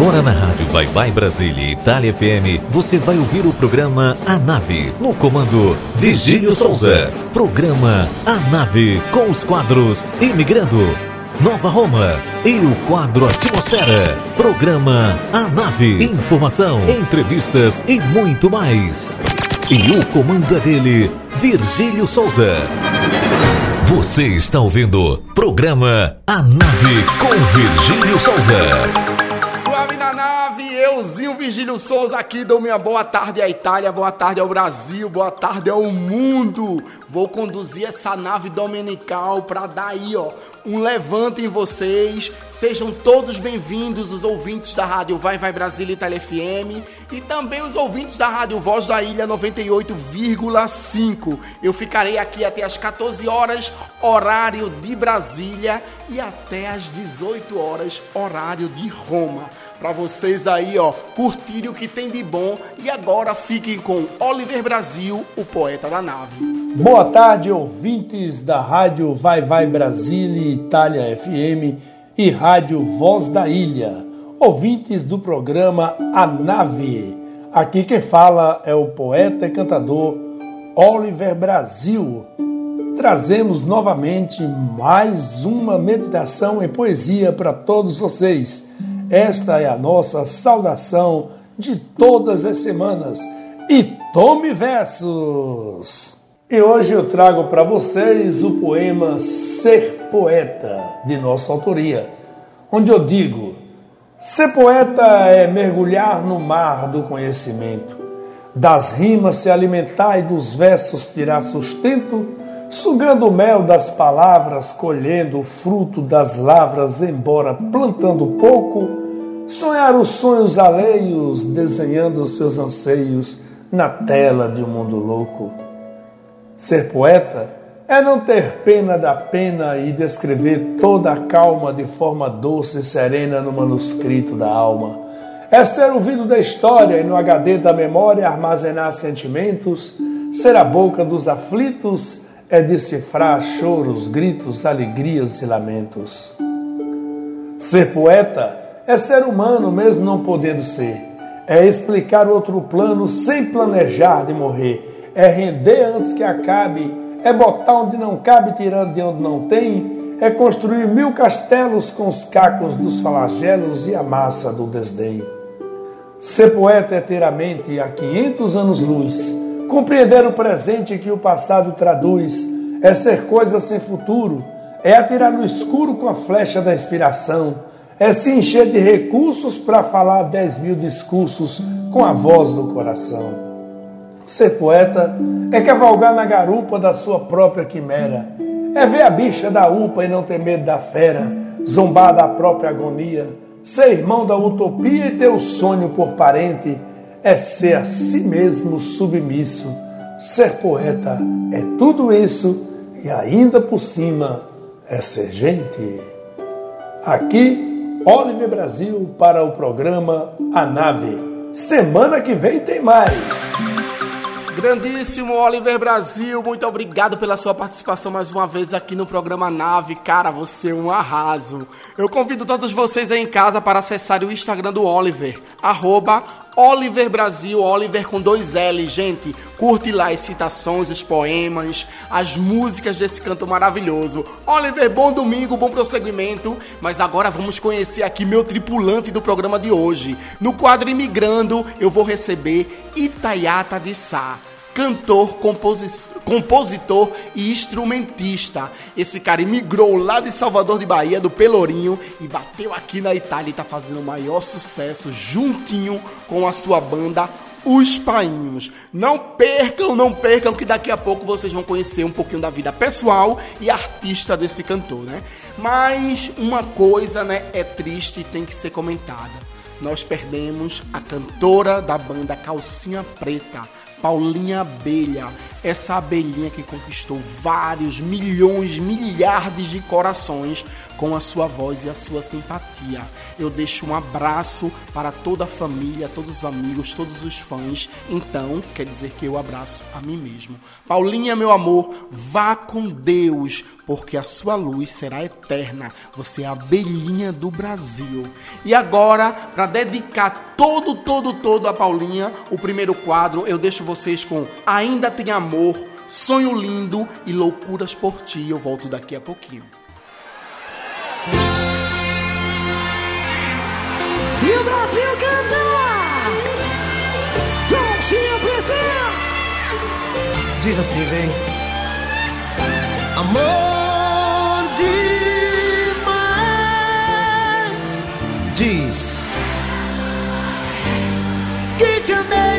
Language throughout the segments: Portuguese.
Agora na Rádio Vai Vai Brasília e Itália FM, você vai ouvir o programa A Nave, no comando Vigílio Souza. Programa A Nave, com os quadros Imigrando, Nova Roma e o quadro Atmosfera. Programa A Nave, informação, entrevistas e muito mais. E o comando é dele, Virgílio Souza. Você está ouvindo programa A Nave com Virgílio Souza. Suave na nave, euzinho Virgílio Souza aqui, dou minha boa tarde à Itália, boa tarde ao Brasil, boa tarde ao mundo. Vou conduzir essa nave dominical para dar aí, ó, um levante em vocês. Sejam todos bem-vindos, os ouvintes da Rádio Vai Vai Brasília Itália FM e também os ouvintes da Rádio Voz da Ilha 98,5. Eu ficarei aqui até as 14 horas, horário de Brasília, e até as 18 horas, horário de Roma para vocês aí, ó, curtirem o que tem de bom. E agora fiquem com Oliver Brasil, o poeta da nave. Boa tarde, ouvintes da Rádio Vai Vai Brasília, Itália FM e Rádio Voz da Ilha. Ouvintes do programa A Nave. Aqui quem fala é o poeta e cantador Oliver Brasil. Trazemos novamente mais uma meditação em poesia para todos vocês esta é a nossa saudação de todas as semanas. E tome versos! E hoje eu trago para vocês o poema Ser Poeta, de nossa autoria, onde eu digo: Ser poeta é mergulhar no mar do conhecimento, das rimas se alimentar e dos versos tirar sustento, sugando o mel das palavras, colhendo o fruto das lavras, embora plantando pouco sonhar os sonhos alheios, desenhando os seus anseios na tela de um mundo louco. Ser poeta é não ter pena da pena e descrever toda a calma de forma doce e serena no manuscrito da alma. É ser ouvido da história e no HD da memória armazenar sentimentos, ser a boca dos aflitos é decifrar choros, gritos, alegrias e lamentos. Ser poeta é ser humano mesmo não podendo ser. É explicar outro plano sem planejar de morrer. É render antes que acabe. É botar onde não cabe, tirando de onde não tem. É construir mil castelos com os cacos dos flagelos e a massa do desdém. Ser poeta é ter a mente a 500 anos luz. Compreender o presente que o passado traduz. É ser coisa sem futuro. É atirar no escuro com a flecha da inspiração é se encher de recursos para falar dez mil discursos com a voz do coração. Ser poeta é cavalgar na garupa da sua própria quimera, é ver a bicha da UPA e não ter medo da fera, zombar da própria agonia, ser irmão da utopia e ter o sonho por parente, é ser a si mesmo submisso. Ser poeta é tudo isso e ainda por cima é ser gente. Aqui Oliver Brasil para o programa A Nave. Semana que vem tem mais. Grandíssimo Oliver Brasil, muito obrigado pela sua participação mais uma vez aqui no programa Nave. Cara, você é um arraso. Eu convido todos vocês aí em casa para acessar o Instagram do Oliver, arroba Oliver Brasil, Oliver com dois L, gente. Curte lá as citações, os poemas, as músicas desse canto maravilhoso. Oliver, bom domingo, bom prosseguimento. Mas agora vamos conhecer aqui meu tripulante do programa de hoje. No quadro Imigrando, eu vou receber Itaiata de Sá cantor, compositor e instrumentista. Esse cara migrou lá de Salvador de Bahia, do Pelourinho, e bateu aqui na Itália e tá fazendo o maior sucesso juntinho com a sua banda os Painhos. Não percam, não percam que daqui a pouco vocês vão conhecer um pouquinho da vida pessoal e artista desse cantor, né? Mas uma coisa, né, é triste e tem que ser comentada. Nós perdemos a cantora da banda Calcinha Preta, Paulinha Abelha, essa abelhinha que conquistou vários milhões, milhares de corações com a sua voz e a sua simpatia. Eu deixo um abraço para toda a família, todos os amigos, todos os fãs. Então, quer dizer que eu abraço a mim mesmo. Paulinha, meu amor, vá com Deus, porque a sua luz será eterna. Você é a abelhinha do Brasil. E agora, para dedicar todo, todo, todo a Paulinha, o primeiro quadro, eu deixo vocês com Ainda Tem Amor, Sonho Lindo e Loucuras por Ti. Eu volto daqui a pouquinho. E o Brasil canta! Conchinha PT! Diz assim, vem. Amor demais! Diz. Que te amei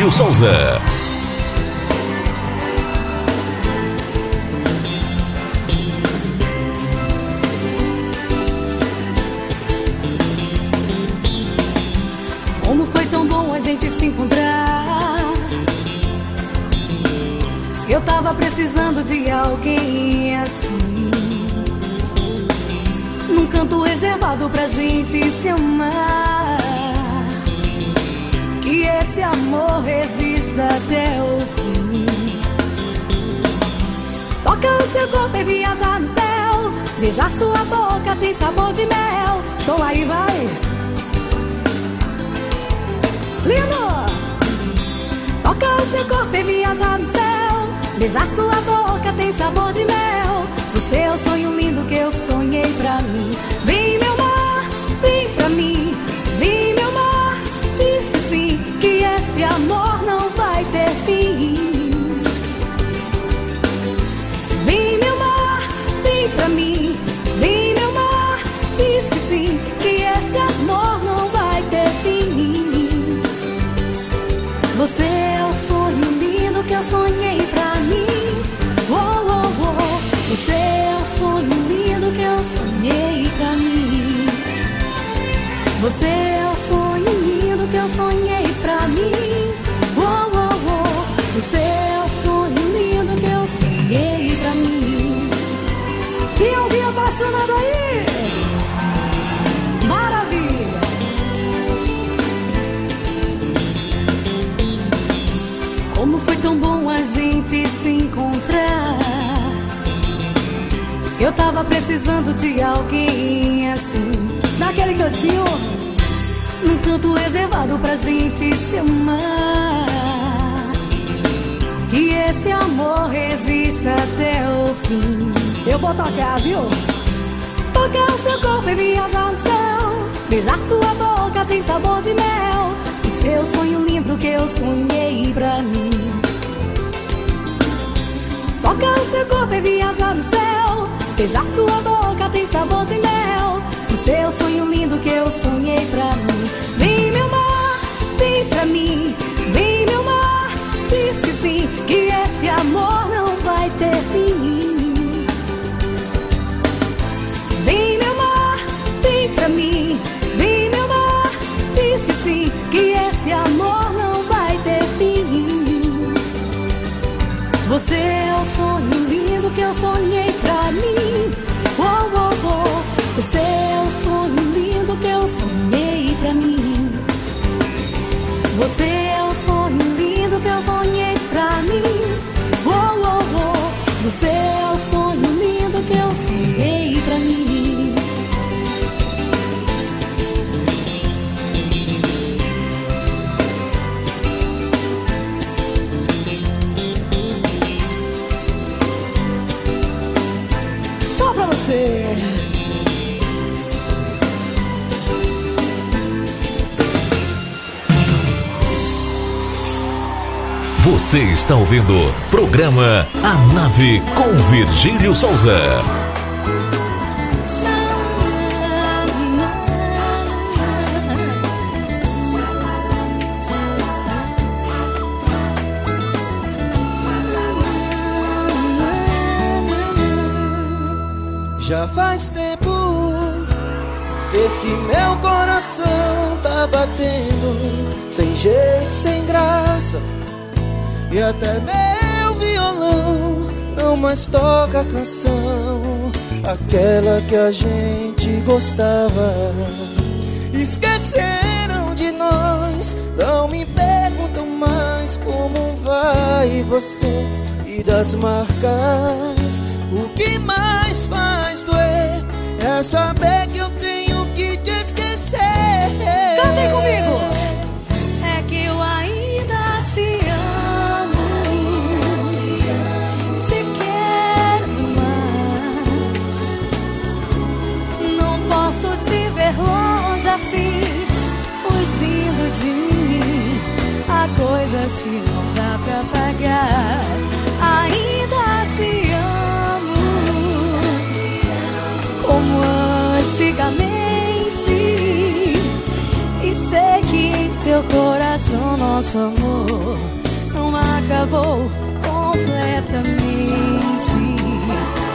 Virgílio Souza. Beijar sua boca tem sabor de mel. Você é o sonho lindo que eu sonhei pra mim. Vem, tava precisando de alguém assim, naquele cantinho, num canto reservado pra gente se amar. Que esse amor resista até o fim. Eu vou tocar, viu? Tocar o seu corpo e viajar no céu. Beijar sua boca tem sabor de mel. O seu sonho lindo que eu sonhei pra mim. Tocar o seu corpo e viajar no céu. Beijar sua boca tem sabor de mel. O seu sonho lindo que eu sonhei pra mim. Vem meu mar, vem pra mim. Vem meu mar, diz que sim, que esse amor não vai ter fim. Você está ouvindo programa A Nave com Virgílio Souza. Já faz tempo esse meu coração tá batendo sem jeito, sem. E até meu violão não mais toca a canção, aquela que a gente gostava. Esqueceram de nós, não me perguntam mais como vai você e das marcas. O que mais faz doer é saber que eu tenho coisas que não dá pra pagar. Ainda te amo. Como antigamente. E sei que em seu coração nosso amor não acabou completamente.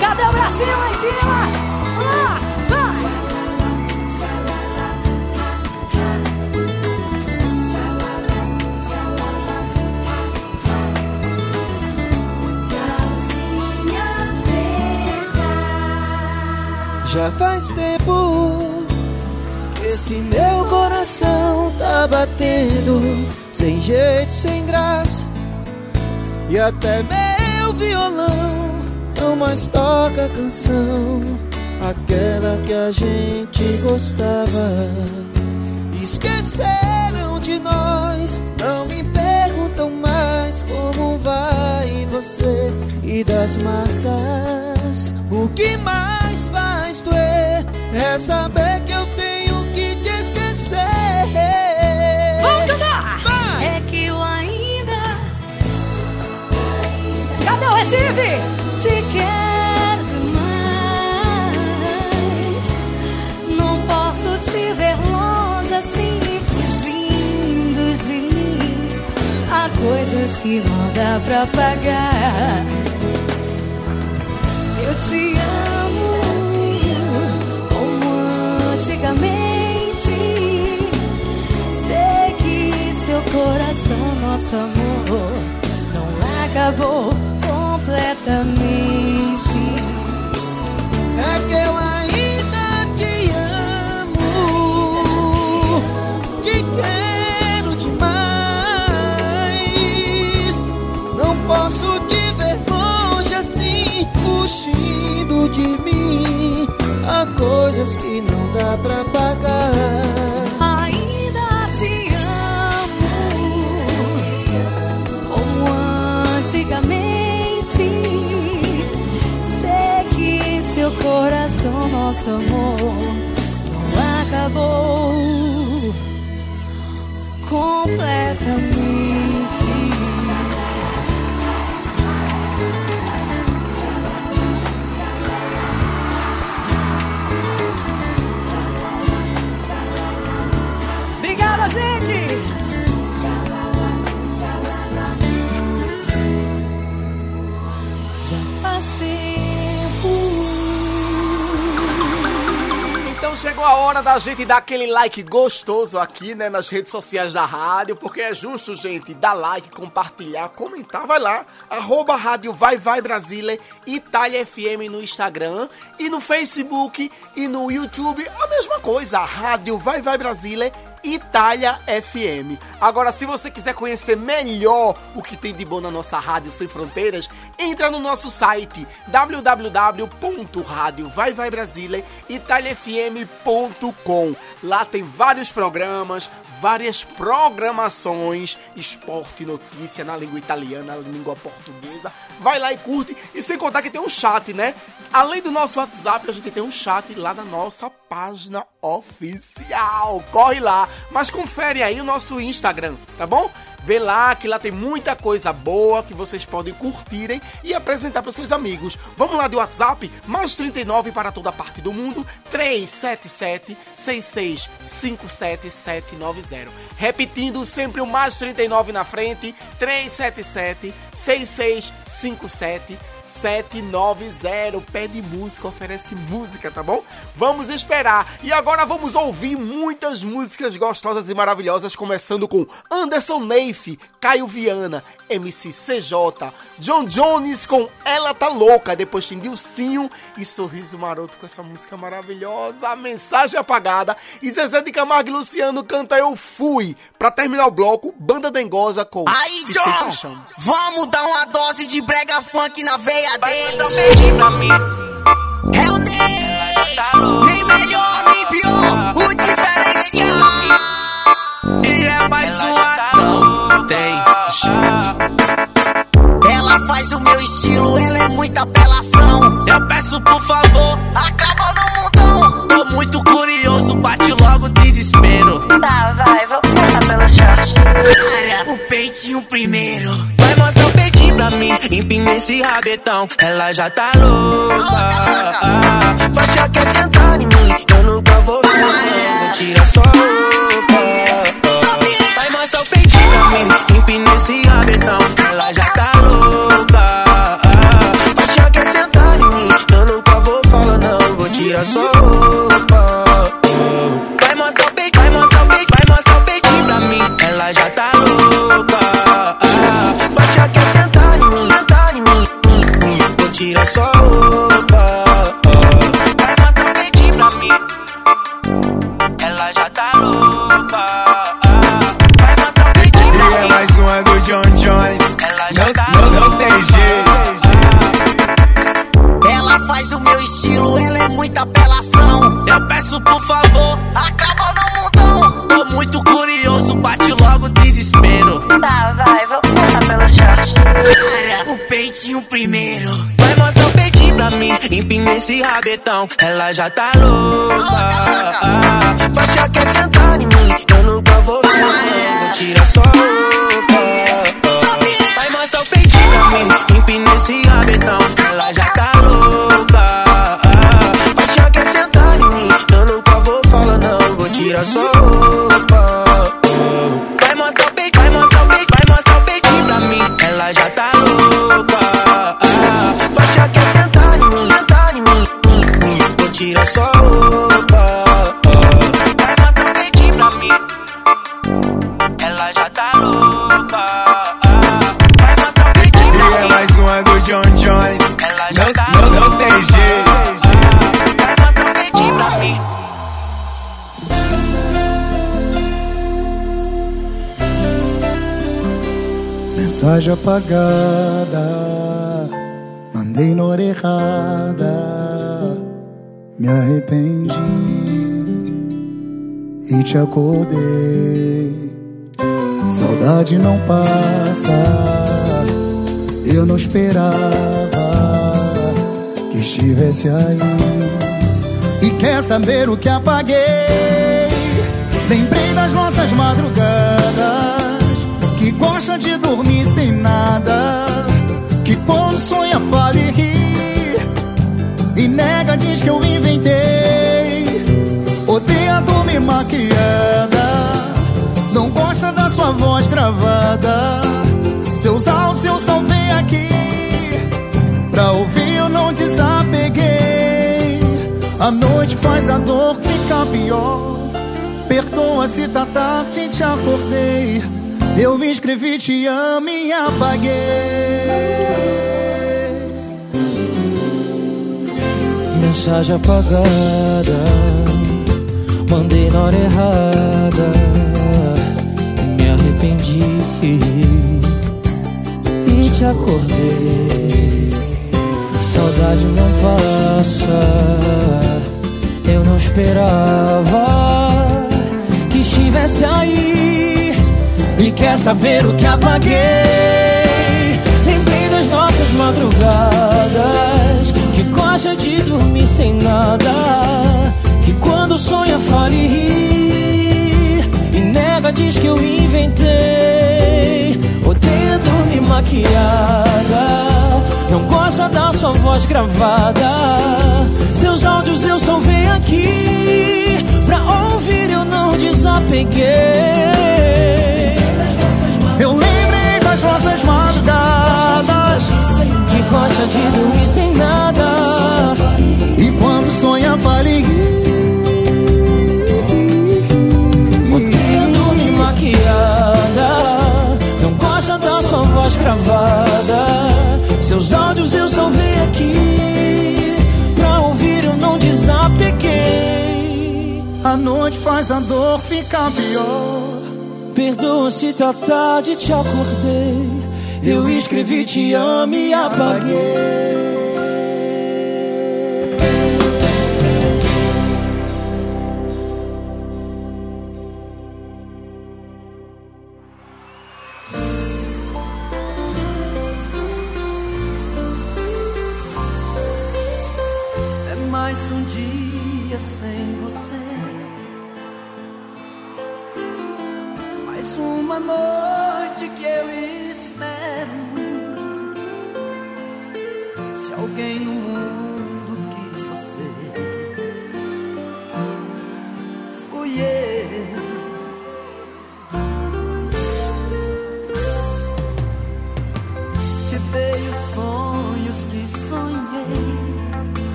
Cadê o bracinho lá em cima? Já faz tempo esse meu coração tá batendo sem jeito, sem graça. E até meu violão não mais toca a canção, aquela que a gente gostava. Esqueceram de nós, não me perguntam mais como vai você e das marcas. O que mais é saber que eu tenho que te esquecer. Vamos cantar! Vai! É que eu ainda. Cadê o Recife? Te quero demais. Não posso te ver longe assim, fugindo de mim. Há coisas que não dá pra pagar. Eu te amo Sei que seu coração, nosso amor, não acabou completamente. É que eu ainda te amo, te quero demais. Não posso te ver longe assim, fugindo de mim. Há coisas que não dá pra pagar. seu coração, nosso amor não acabou completamente. Chegou a hora da gente dar aquele like gostoso aqui, né, nas redes sociais da rádio, porque é justo, gente, dar like, compartilhar, comentar, vai lá, arroba rádio Vai Vai Brasília, Itália FM no Instagram e no Facebook e no YouTube, a mesma coisa, rádio Vai Vai Brasília Itália FM. Agora, se você quiser conhecer melhor o que tem de bom na nossa Rádio Sem Fronteiras, entra no nosso site www.radiovaivaibrasileitaliafm.com. Lá tem vários programas, várias programações, esporte, notícia na língua italiana, na língua portuguesa. Vai lá e curte. E sem contar que tem um chat, né? Além do nosso WhatsApp, a gente tem um chat lá na nossa página oficial. Corre lá, mas confere aí o nosso Instagram, tá bom? Vê lá que lá tem muita coisa boa que vocês podem curtirem e apresentar para seus amigos. Vamos lá de WhatsApp, mais 39 para toda parte do mundo, 377 6657790. Repetindo sempre o mais 39 na frente, 377 6657 790. Pede música, oferece música, tá bom? Vamos esperar. E agora vamos ouvir muitas músicas gostosas e maravilhosas, começando com Anderson Neif, Caio Viana, MC CJ, John Jones com Ela Tá Louca, depois tem Dilcinho e Sorriso Maroto com essa música maravilhosa, A Mensagem Apagada, e Zezé de Camargo e Luciano canta Eu Fui. Pra terminar o bloco, Banda Dengosa com Aí, John, vamos dar uma dose de brega funk na veia deles. É o Ney, nem melhor, nem pior, o diferencial. E é mais uma, não tem jeito. Ela faz o meu estilo, ela é muita apelação. Eu peço por favor, acaba no mundão. Tô muito curioso, bate logo desespero. Tá, vai, vou começar pelos shorts. Para o peitinho primeiro. Vai mostrar o peitinho pra mim, empina esse rabetão. Ela já tá louca. Ah, faixa quer sentar em mim, eu nunca vou ficar. Vou tirar só roupa. Vai mostrar o peitinho pra mim, empina esse rabetão. Ela já tá louca. Faixa quer sentar em mim, eu nunca vou falar não. Vou tirar só roupa. Tirar só Ela já tá louca. Faixa quer sentar apagada, mandei na hora errada, me arrependi e te acordei. Saudade não passa, eu não esperava que estivesse aí. E quer saber o que apaguei? Lembrei das nossas madrugadas dormir sem nada, que quando sonha fala e ri, e nega diz que eu inventei. Odeia dormir maquiada, não gosta da sua voz gravada. Seus áudios eu salvei aqui, pra ouvir eu não desapeguei. A noite faz a dor ficar pior. Perdoa se tá tarde, te acordei. Eu me escrevi, te amo e apaguei. Mensagem apagada, mandei na hora errada. Me arrependi e te acordei. Saudade não passa, eu não esperava que estivesse aí. Quer saber o que apaguei? Lembrei das nossas madrugadas Que gosta de dormir sem nada Que quando sonha fala e ri E nega, diz que eu inventei. Odeia dormir maquiada Não gosta da sua voz gravada. Seus áudios eu salvei aqui Pra ouvir eu não desapeguei das nossas madrugadas Que gosta de dormir sem nada. E quando sonha fale. Odeia dormir maquiada. Não gosta da sua voz gravada Seus áudios eu salvei aqui. Pra ouvir eu não desapeguei. A noite faz a dor ficar pior Perdoa se tá tarde, te acordei. Eu escrevi te amo e apaguei.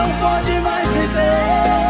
não pode mais viver.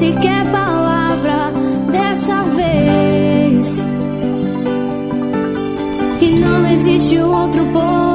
sequer é palavra dessa vez. Que não existe outro povo.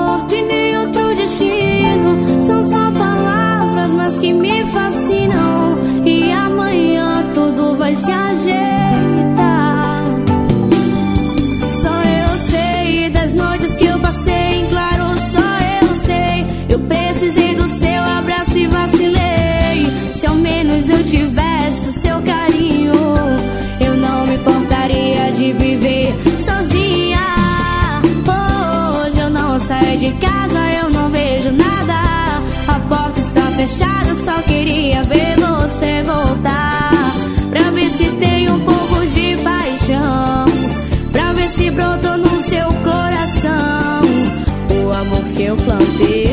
fechado, só queria ver você voltar. Pra ver se tem um pouco de paixão. Pra ver se brotou no seu coração o amor que eu plantei.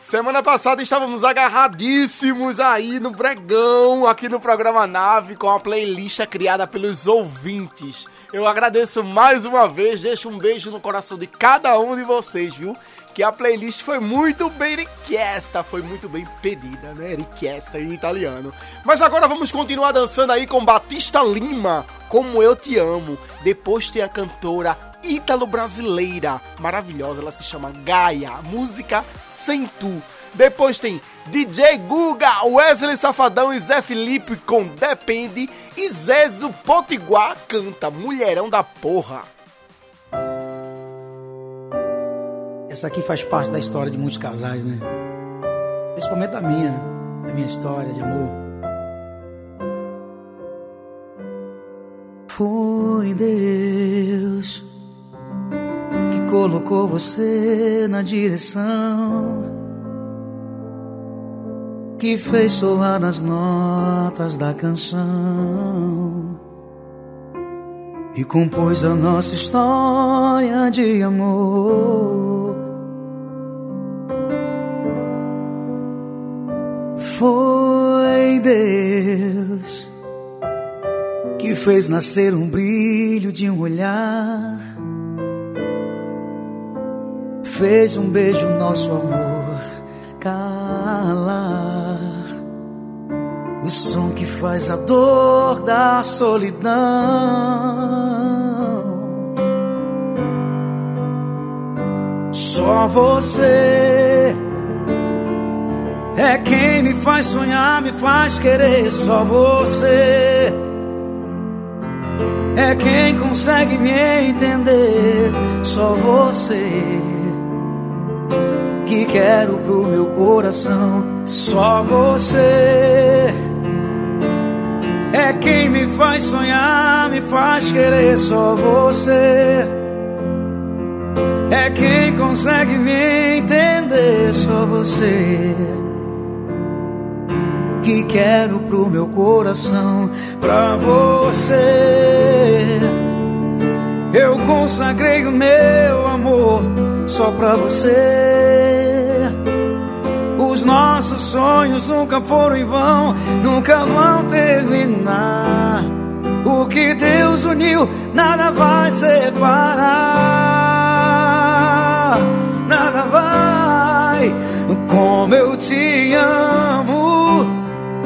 Semana passada estávamos agarradíssimos aí no Bregão, aqui no programa Nave, com a playlist criada pelos ouvintes. Eu agradeço mais uma vez, deixo um beijo no coração de cada um de vocês, viu? Que a playlist foi muito bem richiesta, foi muito bem pedida, né? Richiesta em italiano. Mas agora vamos continuar dançando aí com Batista Lima, Como Eu Te Amo. Depois tem a cantora ítalo-brasileira, maravilhosa, ela se chama Gaia, música Sem Tu. Depois tem DJ Guga, Wesley Safadão e Zé Felipe com Depende. E Zezo Potiguar canta Mulherão da Porra. Essa aqui faz parte da história de muitos casais, né? Principalmente da minha, da minha história de amor. Foi Deus que colocou você na direção que fez soar as notas da canção e compôs a nossa história de amor. Foi Deus que fez nascer um brilho de um olhar, fez um beijo nosso amor calar. O som que faz a dor da solidão. Só você é quem me faz sonhar, me faz querer. Só você é quem consegue me entender. Só você que quero pro meu coração. Só você é quem me faz sonhar, me faz querer. Só você é quem consegue me entender. Só você que quero pro meu coração. Pra você eu consagrei o meu amor só pra você. Os nossos sonhos nunca foram em vão, nunca vão terminar. O que Deus uniu, nada vai separar. Nada vai, como eu te amo,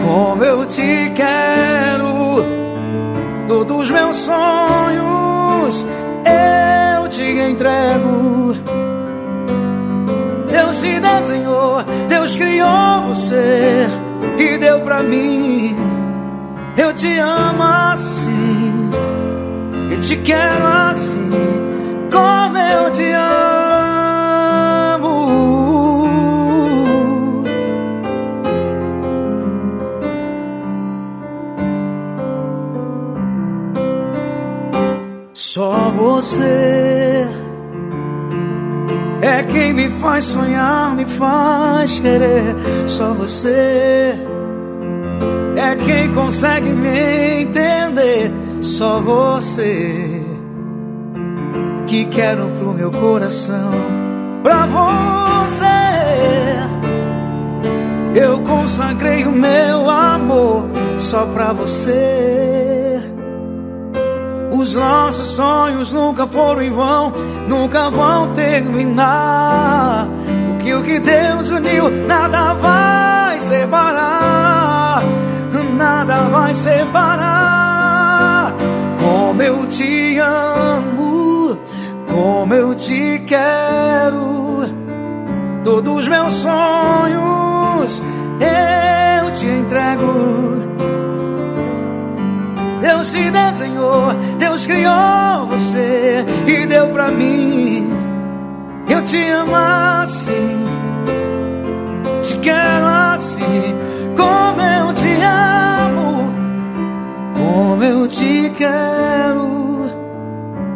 como eu te quero. Todos os meus sonhos eu te entrego. Deus te desenhou, Deus criou você e deu pra mim. Eu te amo assim, e te quero assim, como eu te amo. Você é quem me faz sonhar, me faz querer. Só você é quem consegue me entender. Só você que quero pro meu coração. Pra você eu consagrei o meu amor só pra você. Os nossos sonhos nunca foram em vão, nunca vão terminar. Porque o que Deus uniu, nada vai separar, nada vai separar. Como eu te amo, como eu te quero, todos os meus sonhos eu te entrego. Deus te desenhou, Deus criou você e deu pra mim. Eu te amo assim, te quero assim, como eu te amo, como eu te quero.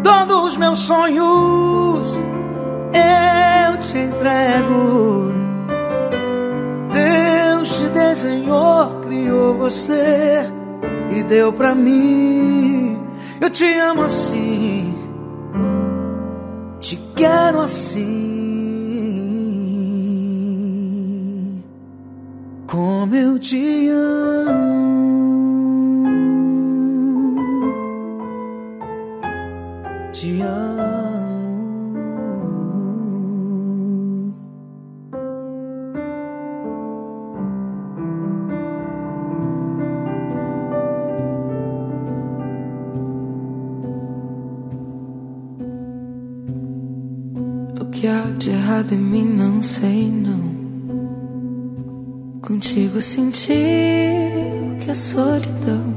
Todos os meus sonhos eu te entrego. Deus te desenhou, criou você e deu pra mim. Eu te amo assim, te quero assim, como eu te amo. Te amo. Errado em mim não sei não. Contigo senti o que é solidão.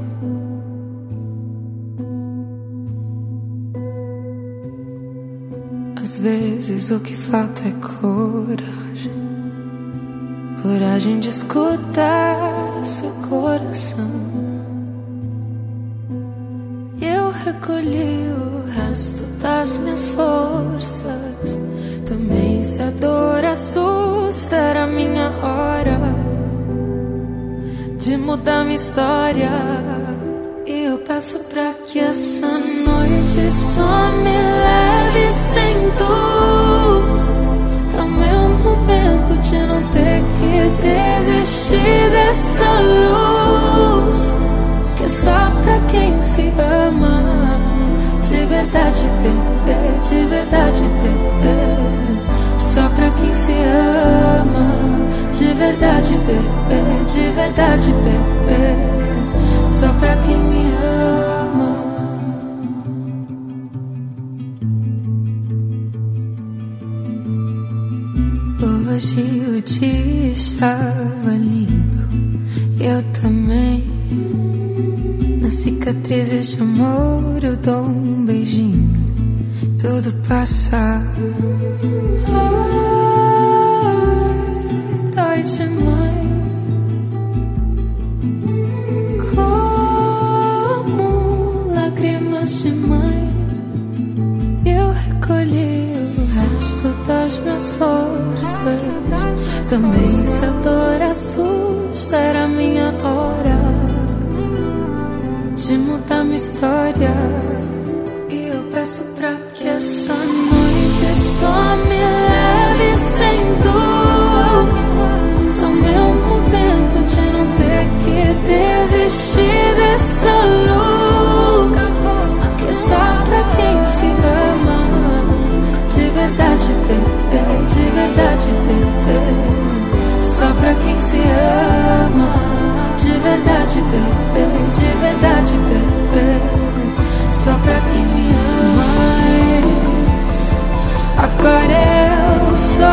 Às vezes o que falta é coragem. Coragem de escutar seu coração. Eu recolhi o resto das minhas forças. Também se a dor assusta, era minha hora de mudar minha história. E eu peço pra que essa noite só me leve sem tu. É o meu momento de não ter que desistir dessa luz. Que é só pra quem se ama. De verdade, bebê, de verdade, bebê. Só pra quem se ama. De verdade, bebê, de verdade, bebê. Só pra quem me ama. Hoje o dia estava lindo, eu também. Cicatrizes de amor eu dou um beijinho, tudo passa. Ai, dói demais. Como lágrimas de mãe, eu recolhi o resto das minhas forças. Também se a dor assusta, era minha hora de mudar minha história. E eu peço pra que essa noite só me leve sem dor. É o meu momento de não ter que desistir dessa luz. Que é só pra quem se ama. De verdade, bebê, de verdade, bebê. Só pra quem se ama. De verdade, bebê, de verdade, bebê. Só pra quem me ama. Mas agora eu sou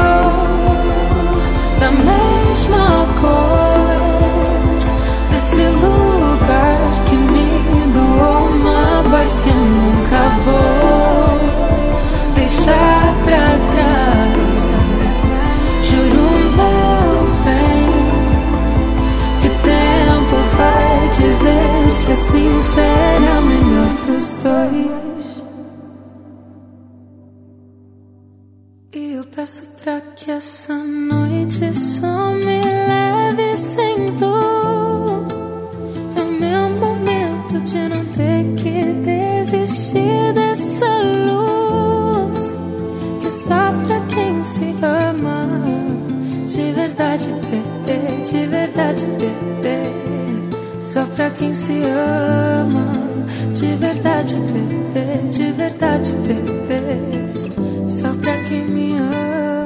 da mesma cor desse lugar que me doou uma voz que eu nunca vou deixar será melhor pros dois. E eu peço pra que essa noite só me leve sem dor. É o meu momento de não ter que desistir dessa luz. Que é só pra quem se ama. De verdade, bebê, de verdade, bebê. Só pra quem se ama. De verdade, bebê, de verdade, bebê. Só pra quem me ama.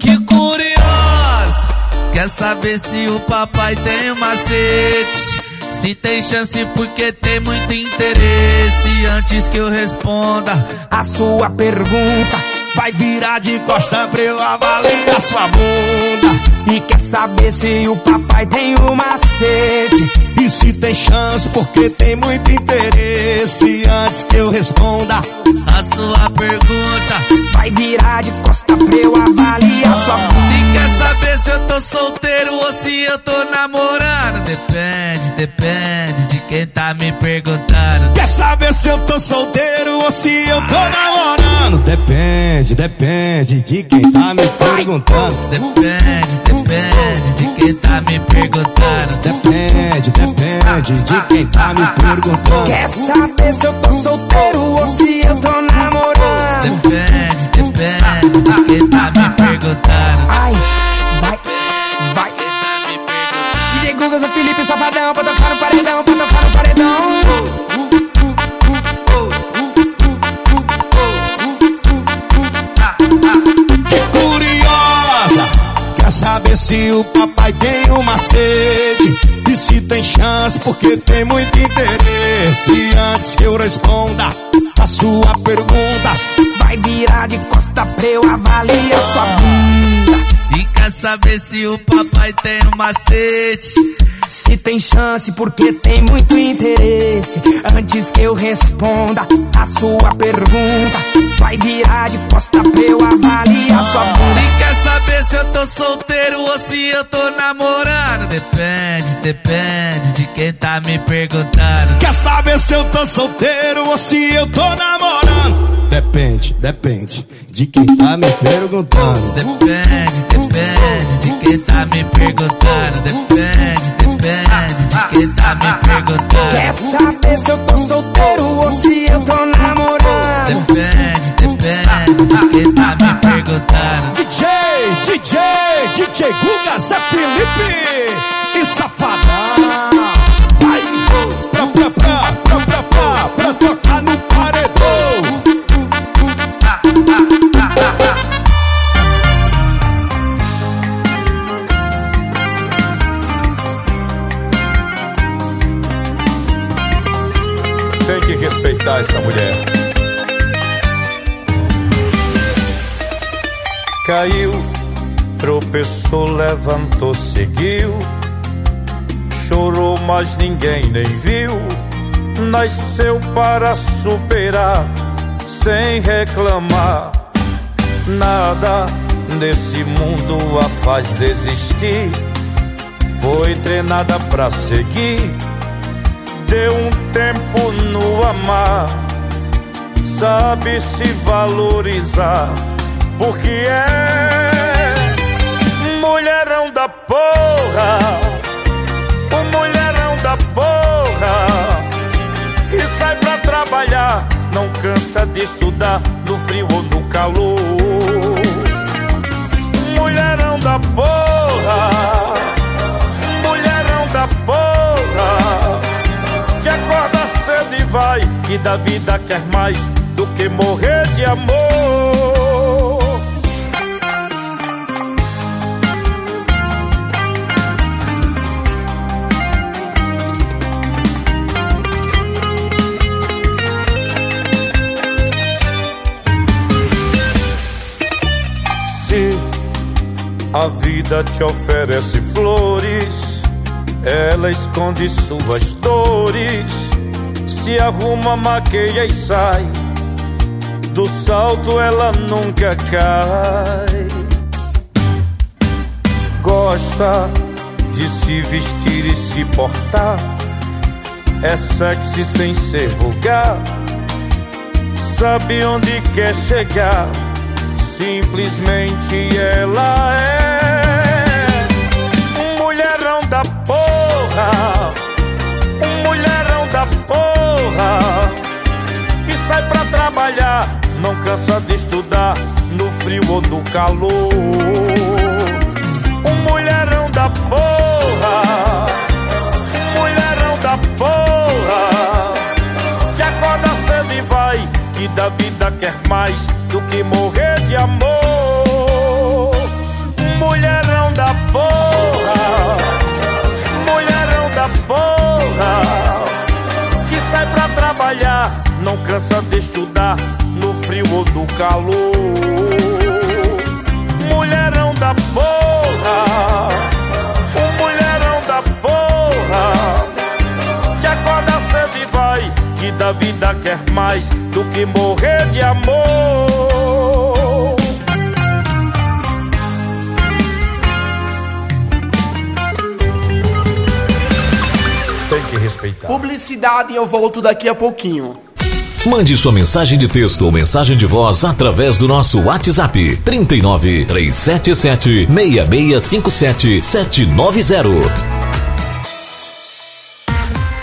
Que curioso! Quer saber se o papai tem um macete? Se tem chance porque tem muito interesse. Antes que eu responda a sua pergunta, vai virar de costa pra eu avaliar sua bunda. E quer saber se o papai tem um macete? E se tem chance porque tem muito interesse. Antes que eu responda a sua pergunta, vai virar de costa pra eu avaliar sua. E quer saber se eu tô solteiro ou se eu tô namorando? Depende, depende de quem tá me perguntando. Quer saber se eu tô solteiro ou se eu tô namorando? namorando? Depende, depende de quem tá me perguntando. Depende, depende de quem tá me perguntando. Depende, depende de quem tá me perguntando. Quer saber se eu tô solteiro ou se eu tô namorando? Depende, depende de quem tá me perguntando. Ai, vai, vai. DJ Guga, Zé Felipe, Safadão, pra tocar no paredão, pra tocar no paredão. Quer saber se o papai tem uma sede? E se tem chance, porque tem muito interesse. Antes que eu responda a sua pergunta, Vai virar de costa pra eu avaliar sua bunda. E quer saber se o papai tem um macete? Se tem chance, porque tem muito interesse. Antes que eu responda a sua pergunta, vai virar se eu tô namorando? Depende, depende de quem tá me perguntando. quer saber se eu tô solteiro ou se eu tô namorando? Depende, depende de quem tá me perguntando. Depende, depende de quem tá me perguntando. Depende, depende de quem tá me perguntando. Quer saber se eu tô solteiro ou se eu tô namorando? Depende, depende de quem tá me perguntando. DJ, DJ, DJ Guga, Zé Felipe e Safadão. Vai, pra, pra, pra, pra, pra, pra, pra tocar no paredão. Tem que respeitar essa mulher. Caiu, tropeçou, levantou, seguiu. Chorou, mas ninguém nem viu. Nasceu para superar, sem reclamar. Nada nesse mundo a faz desistir. Foi treinada pra seguir deu um tempo no amar, sabe se valorizar, porque é mulherão da porra, o mulherão da porra, que sai pra trabalhar, não cansa de estudar no frio ou no calor. Mulherão da porra, mulherão da porra que acorda cedo e vai e da vida quer mais do que morrer de amor. A vida te oferece flores ela esconde suas dores, se arruma, maqueia e sai. Do salto ela nunca cai. Gosta de se vestir e se portar. É sexy sem ser vulgar. Sabe onde quer chegar. Simplesmente ela é um mulherão da porra, um mulherão da porra, que sai pra trabalhar, não cansa de estudar no frio ou no calor. Um mulherão da porra, um mulherão da porra, que acorda cedo e vai, que da vida quer mais do que morrer de amor. Mulherão da porra mulherão da porra que sai pra trabalhar, não cansa de estudar no frio ou no calor. Mulherão da porra, mulherão da porra que acorda cedo e vai, que da vida quer mais do que morrer de amor. Publicidade e eu volto daqui a pouquinho. Mande sua mensagem de texto ou mensagem de voz através do nosso WhatsApp 39 377 6657 790.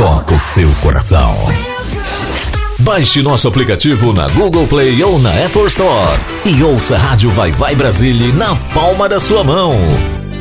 toca o seu coração. Baixe nosso aplicativo na Google Play ou na Apple Store e ouça a Rádio Vai Vai Brasília na palma da sua mão.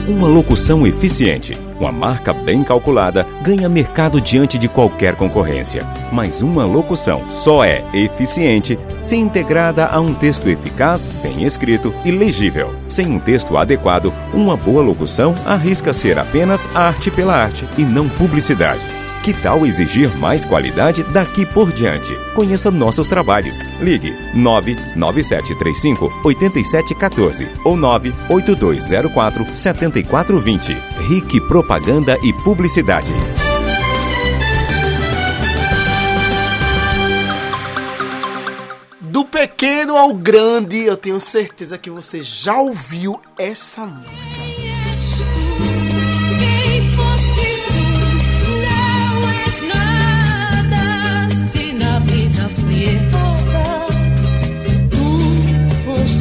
Uma locução eficiente, uma marca bem calculada, ganha mercado diante de qualquer concorrência. Mas uma locução só é eficiente se integrada a um texto eficaz, bem escrito e legível. Sem um texto adequado, uma boa locução arrisca ser apenas arte pela arte e não publicidade. Que tal exigir mais qualidade daqui por diante? Conheça nossos trabalhos. Ligue 99735 8714 ou 98204 7420. RIC Propaganda e Publicidade. Do pequeno ao grande, eu tenho certeza que você já ouviu essa música.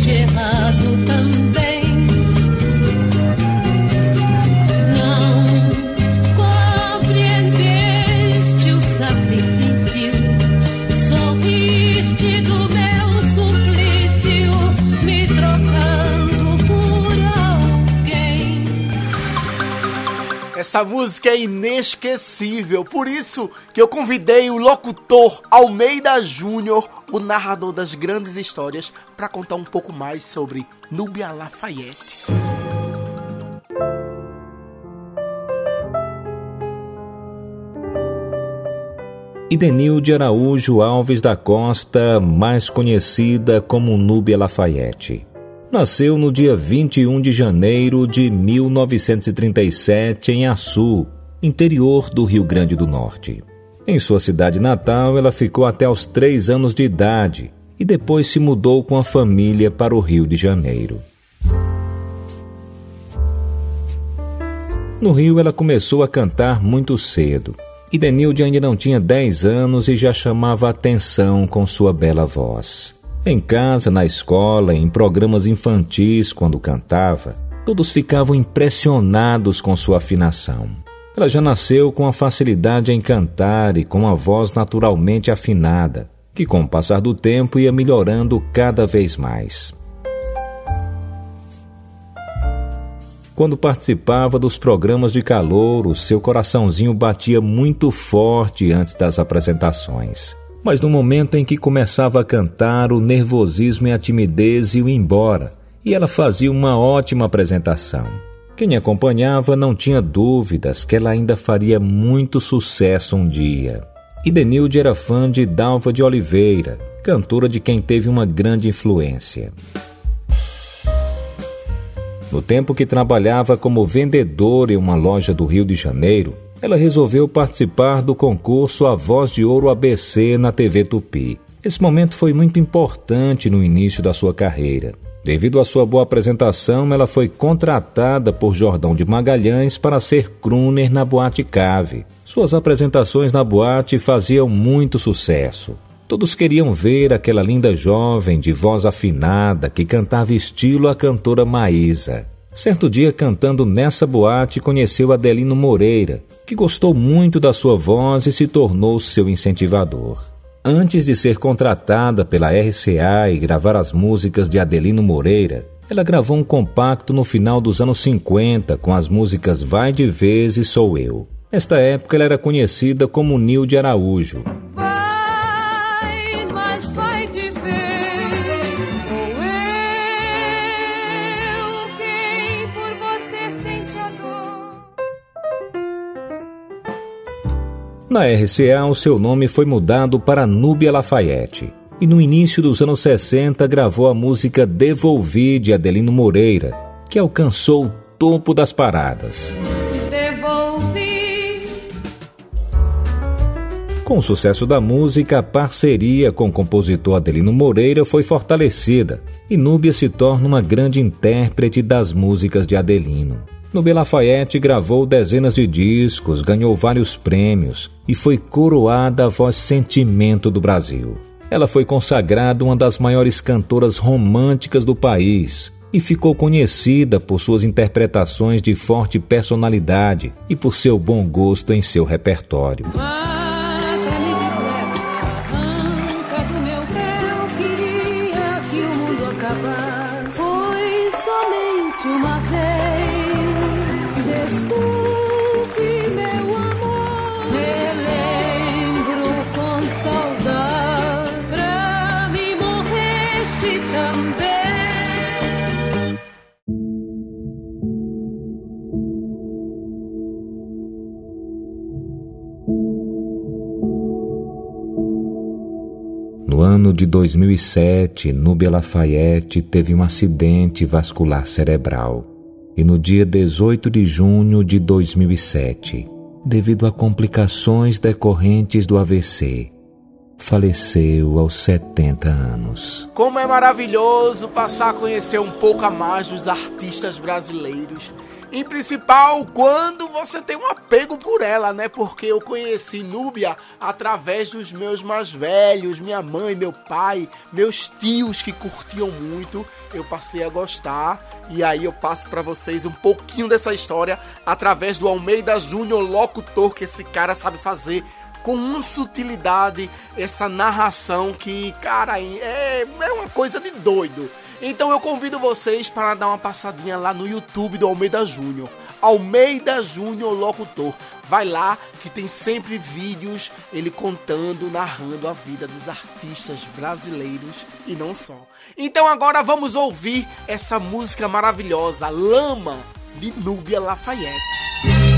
Errado também. Essa música é inesquecível, por isso que eu convidei o locutor Almeida Júnior, o narrador das grandes histórias, para contar um pouco mais sobre Núbia Lafayette. Idenilde Araújo Alves da Costa, mais conhecida como Núbia Lafayette. Nasceu no dia 21 de janeiro de 1937 em Açu, interior do Rio Grande do Norte. Em sua cidade natal, ela ficou até os três anos de idade e depois se mudou com a família para o Rio de Janeiro. No Rio, ela começou a cantar muito cedo. Idenilde ainda não tinha 10 anos e já chamava atenção com sua bela voz. Em casa, na escola, em programas infantis, quando cantava, todos ficavam impressionados com sua afinação. Ela já nasceu com a facilidade em cantar e com a voz naturalmente afinada, que com o passar do tempo ia melhorando cada vez mais. Quando participava dos programas de calouro, seu coraçãozinho batia muito forte antes das apresentações. Mas no momento em que começava a cantar, o nervosismo e a timidez iam embora, e ela fazia uma ótima apresentação. Quem acompanhava não tinha dúvidas que ela ainda faria muito sucesso um dia. Idenilde era fã de Dalva de Oliveira, cantora de quem teve uma grande influência. No tempo que trabalhava como vendedora em uma loja do Rio de Janeiro, ela resolveu participar do concurso A Voz de Ouro ABC na TV Tupi. Esse momento foi muito importante no início da sua carreira. Devido à sua boa apresentação, ela foi contratada por Jordão de Magalhães para ser crooner na Boate Cave. Suas apresentações na boate faziam muito sucesso. Todos queriam ver aquela linda jovem de voz afinada que cantava estilo a cantora Maísa. Certo dia, cantando nessa boate, conheceu Adelino Moreira, que gostou muito da sua voz e se tornou seu incentivador. Antes de ser contratada pela RCA e gravar as músicas de Adelino Moreira, ela gravou um compacto no final dos anos 50 com as músicas Vai de Vez e Sou Eu. Nesta época, ela era conhecida como Nilde Araújo. Na RCA, o seu nome foi mudado para Núbia Lafayette. e no início dos anos 60 gravou a música Devolvi de Adelino Moreira, que alcançou o topo das paradas. Devolvi. Com o sucesso da música, a parceria com o compositor Adelino Moreira foi fortalecida e Núbia se torna uma grande intérprete das músicas de Adelino. Nubia Lafayette gravou dezenas de discos, ganhou vários prêmios e foi coroada a voz sentimento do Brasil. Ela foi consagrada uma das maiores cantoras românticas do país e ficou conhecida por suas interpretações de forte personalidade e por seu bom gosto em seu repertório. Mata-me No ano de 2007, Núbia Lafayette teve um acidente vascular cerebral. E no dia 18 de junho de 2007, devido a complicações decorrentes do AVC, faleceu aos 70 anos. Como é maravilhoso passar a conhecer um pouco a mais dos artistas brasileiros. Em principal, quando você tem um apego por ela, né? Porque eu conheci Núbia através dos meus mais velhos, minha mãe, meu pai, meus tios que curtiam muito. Eu passei a gostar e aí eu passo para vocês um pouquinho dessa história através do Almeida Júnior, locutor que esse cara sabe fazer com uma sutilidade essa narração que, cara, é, é uma coisa de doido. Então eu convido vocês para dar uma passadinha lá no YouTube do Almeida Júnior. Almeida Júnior Locutor. Vai lá que tem sempre vídeos ele contando, narrando a vida dos artistas brasileiros e não só. Então agora vamos ouvir essa música maravilhosa, Lama, de Núbia Lafayette.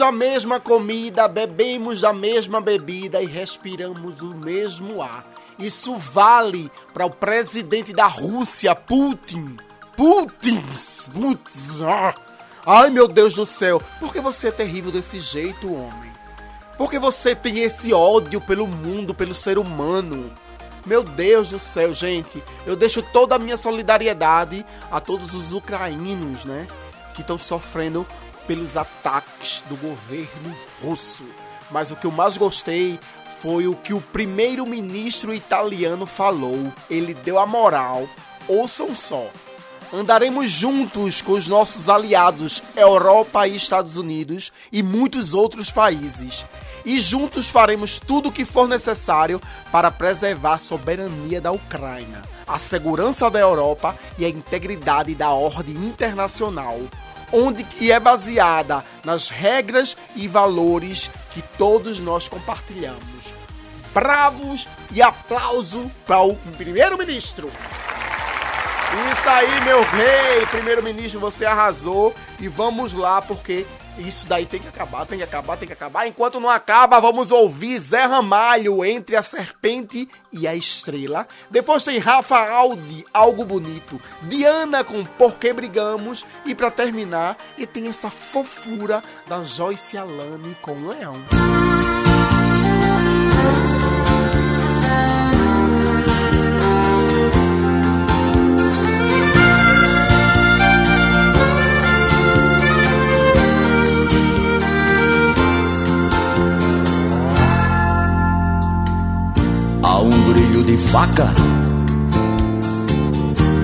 A mesma comida, bebemos da mesma bebida e respiramos o mesmo ar. Isso vale para o presidente da Rússia, Putin. Putin! Putin! Ah. Ai meu Deus do céu, por que você é terrível desse jeito, homem? Por que você tem esse ódio pelo mundo, pelo ser humano? Meu Deus do céu, gente, eu deixo toda a minha solidariedade a todos os ucranianos, né? Que estão sofrendo pelos ataques do governo russo. Mas o que eu mais gostei foi o que o primeiro-ministro italiano falou. Ele deu a moral. Ouçam só. Andaremos juntos com os nossos aliados, Europa e Estados Unidos e muitos outros países. E juntos faremos tudo o que for necessário para preservar a soberania da Ucrânia, a segurança da Europa e a integridade da ordem internacional onde que é baseada nas regras e valores que todos nós compartilhamos. Bravos e aplauso para o primeiro-ministro. Isso aí, meu rei, primeiro-ministro, você arrasou e vamos lá porque isso daí tem que acabar, tem que acabar, tem que acabar. Enquanto não acaba, vamos ouvir Zé Ramalho entre a serpente e a estrela. Depois tem Rafa Aldi, algo bonito. Diana com Por que Brigamos. E para terminar, e tem essa fofura da Joyce Alane com Leão. Um brilho de faca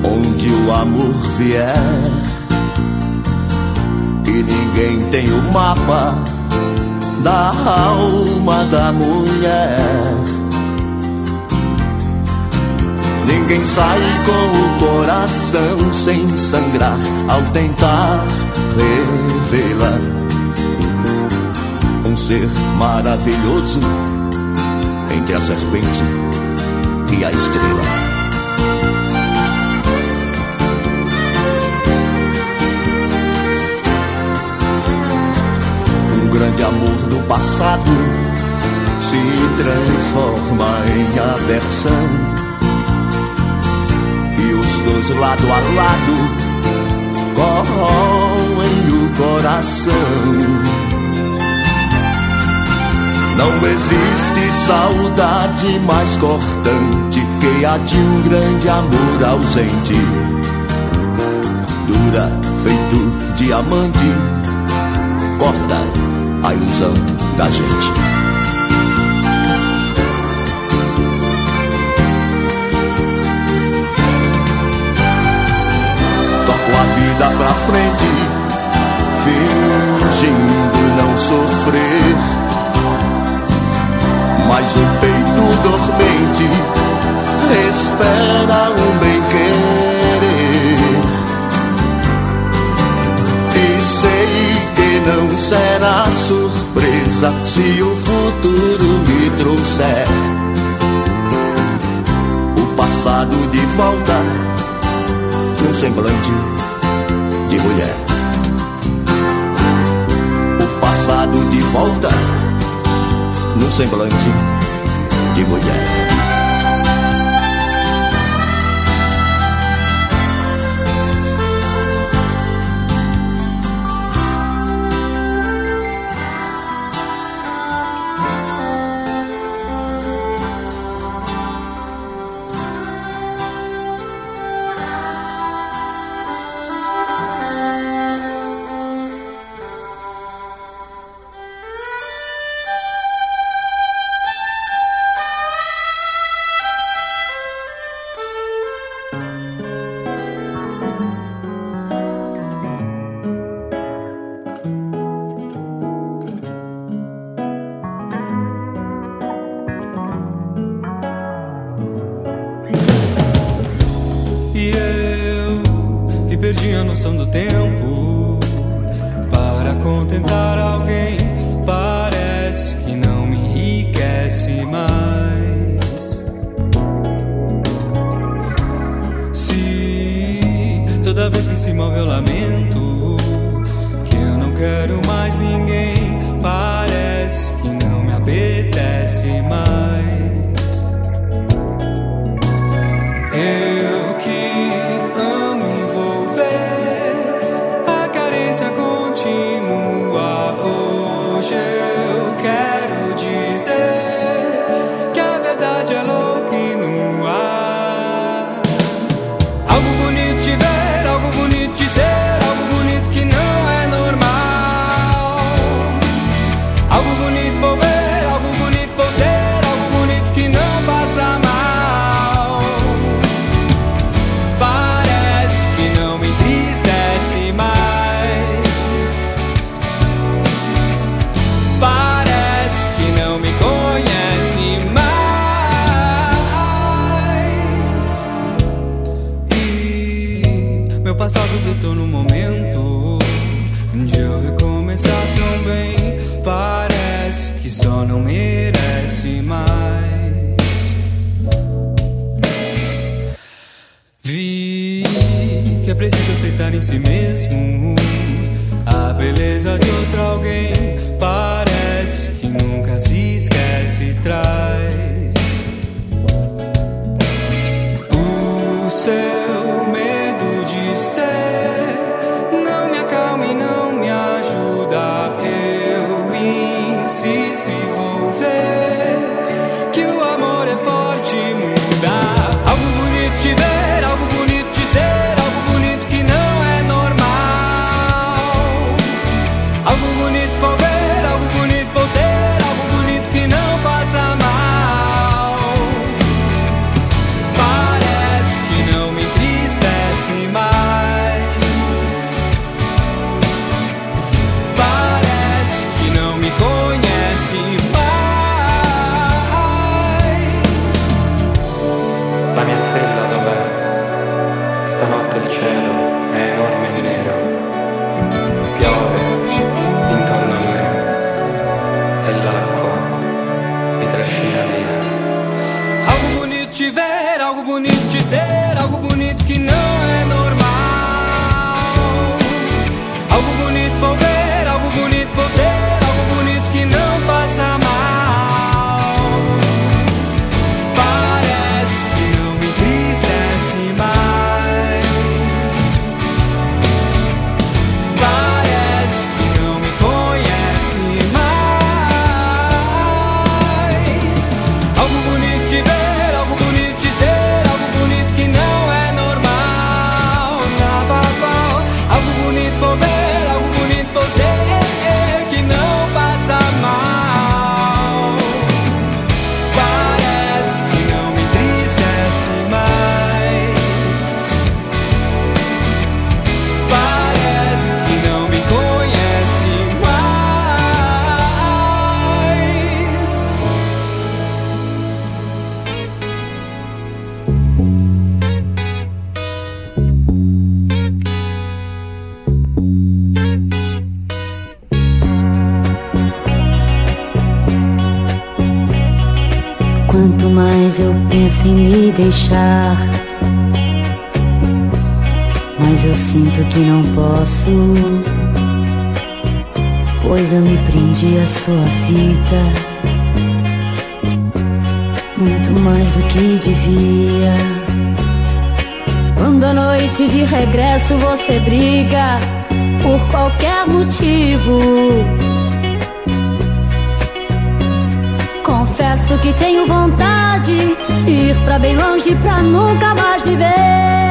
onde o amor vier. E ninguém tem o mapa da alma da mulher. Ninguém sai com o coração sem sangrar ao tentar revelar um ser maravilhoso entre a serpente e a estrela. Um grande amor do passado se transforma em aversão. E os dois lado a lado corroem o coração. Não existe saudade mais cortante que a de um grande amor ausente. Dura, feito diamante, corta a ilusão da gente. Toco a vida pra frente, fingindo não sofrer mas o peito dormente espera um bem-querer. E sei que não será surpresa se o futuro me trouxer o passado de volta num semblante de mulher. O passado de volta num semblante de mulher. você briga por qualquer motivo. Confesso que tenho vontade de ir pra bem longe pra nunca mais viver. ver.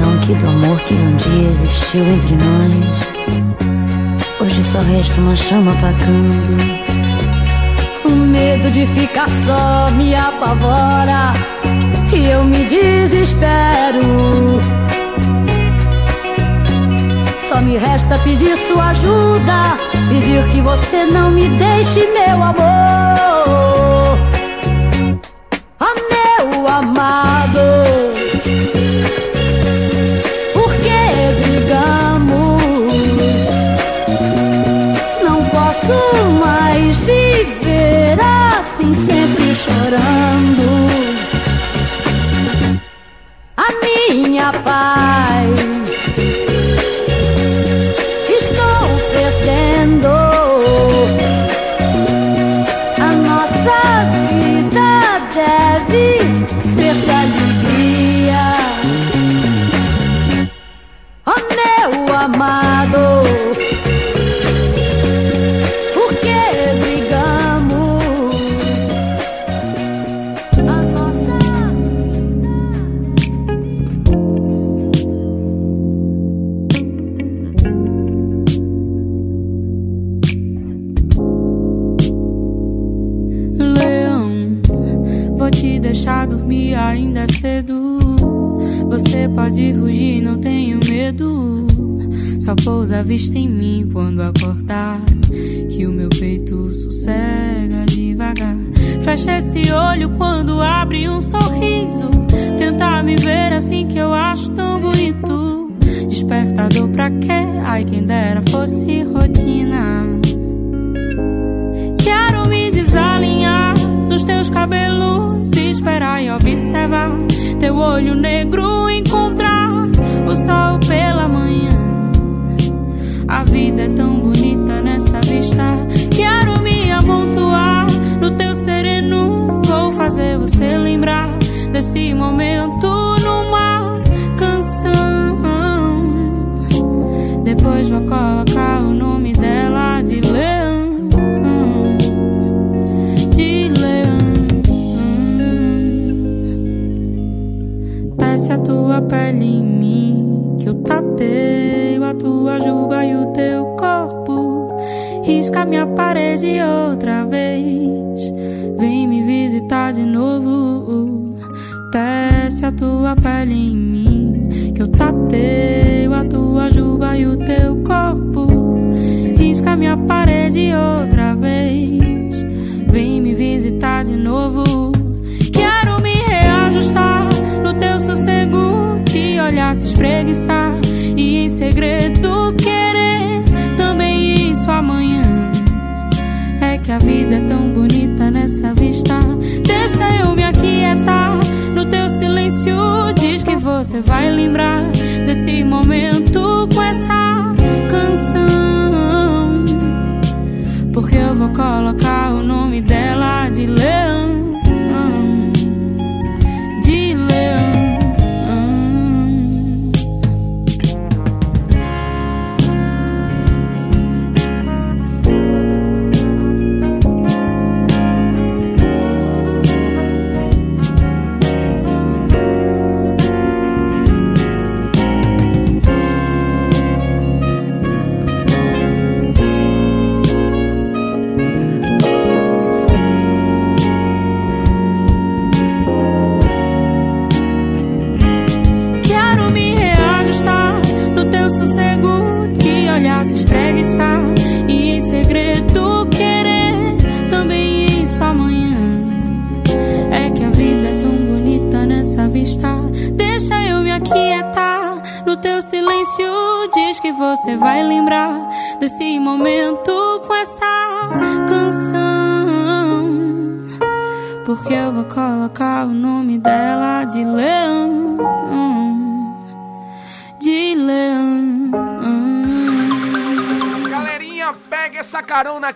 que do amor que um dia existiu entre nós. Hoje só resta uma chama apagando O medo de ficar só me apavora. E eu me desespero. Só me resta pedir sua ajuda. Pedir que você não me deixe, meu amor.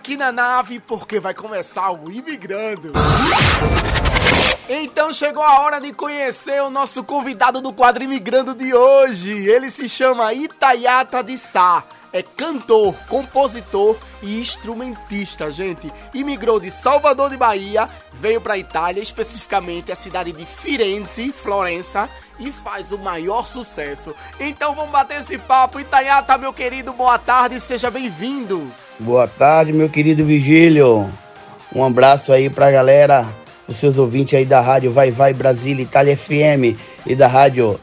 aqui na nave porque vai começar o Imigrando. Então chegou a hora de conhecer o nosso convidado do quadro Imigrando de hoje. Ele se chama Itayata de Sá. É cantor, compositor e instrumentista, gente. Imigrou de Salvador de Bahia veio para a Itália, especificamente a cidade de Firenze, Florença, e faz o maior sucesso. Então vamos bater esse papo. Itanhata, meu querido, boa tarde, seja bem-vindo. Boa tarde, meu querido Vigílio. Um abraço aí pra galera, os seus ouvintes aí da rádio Vai Vai Brasília, Itália FM e da rádio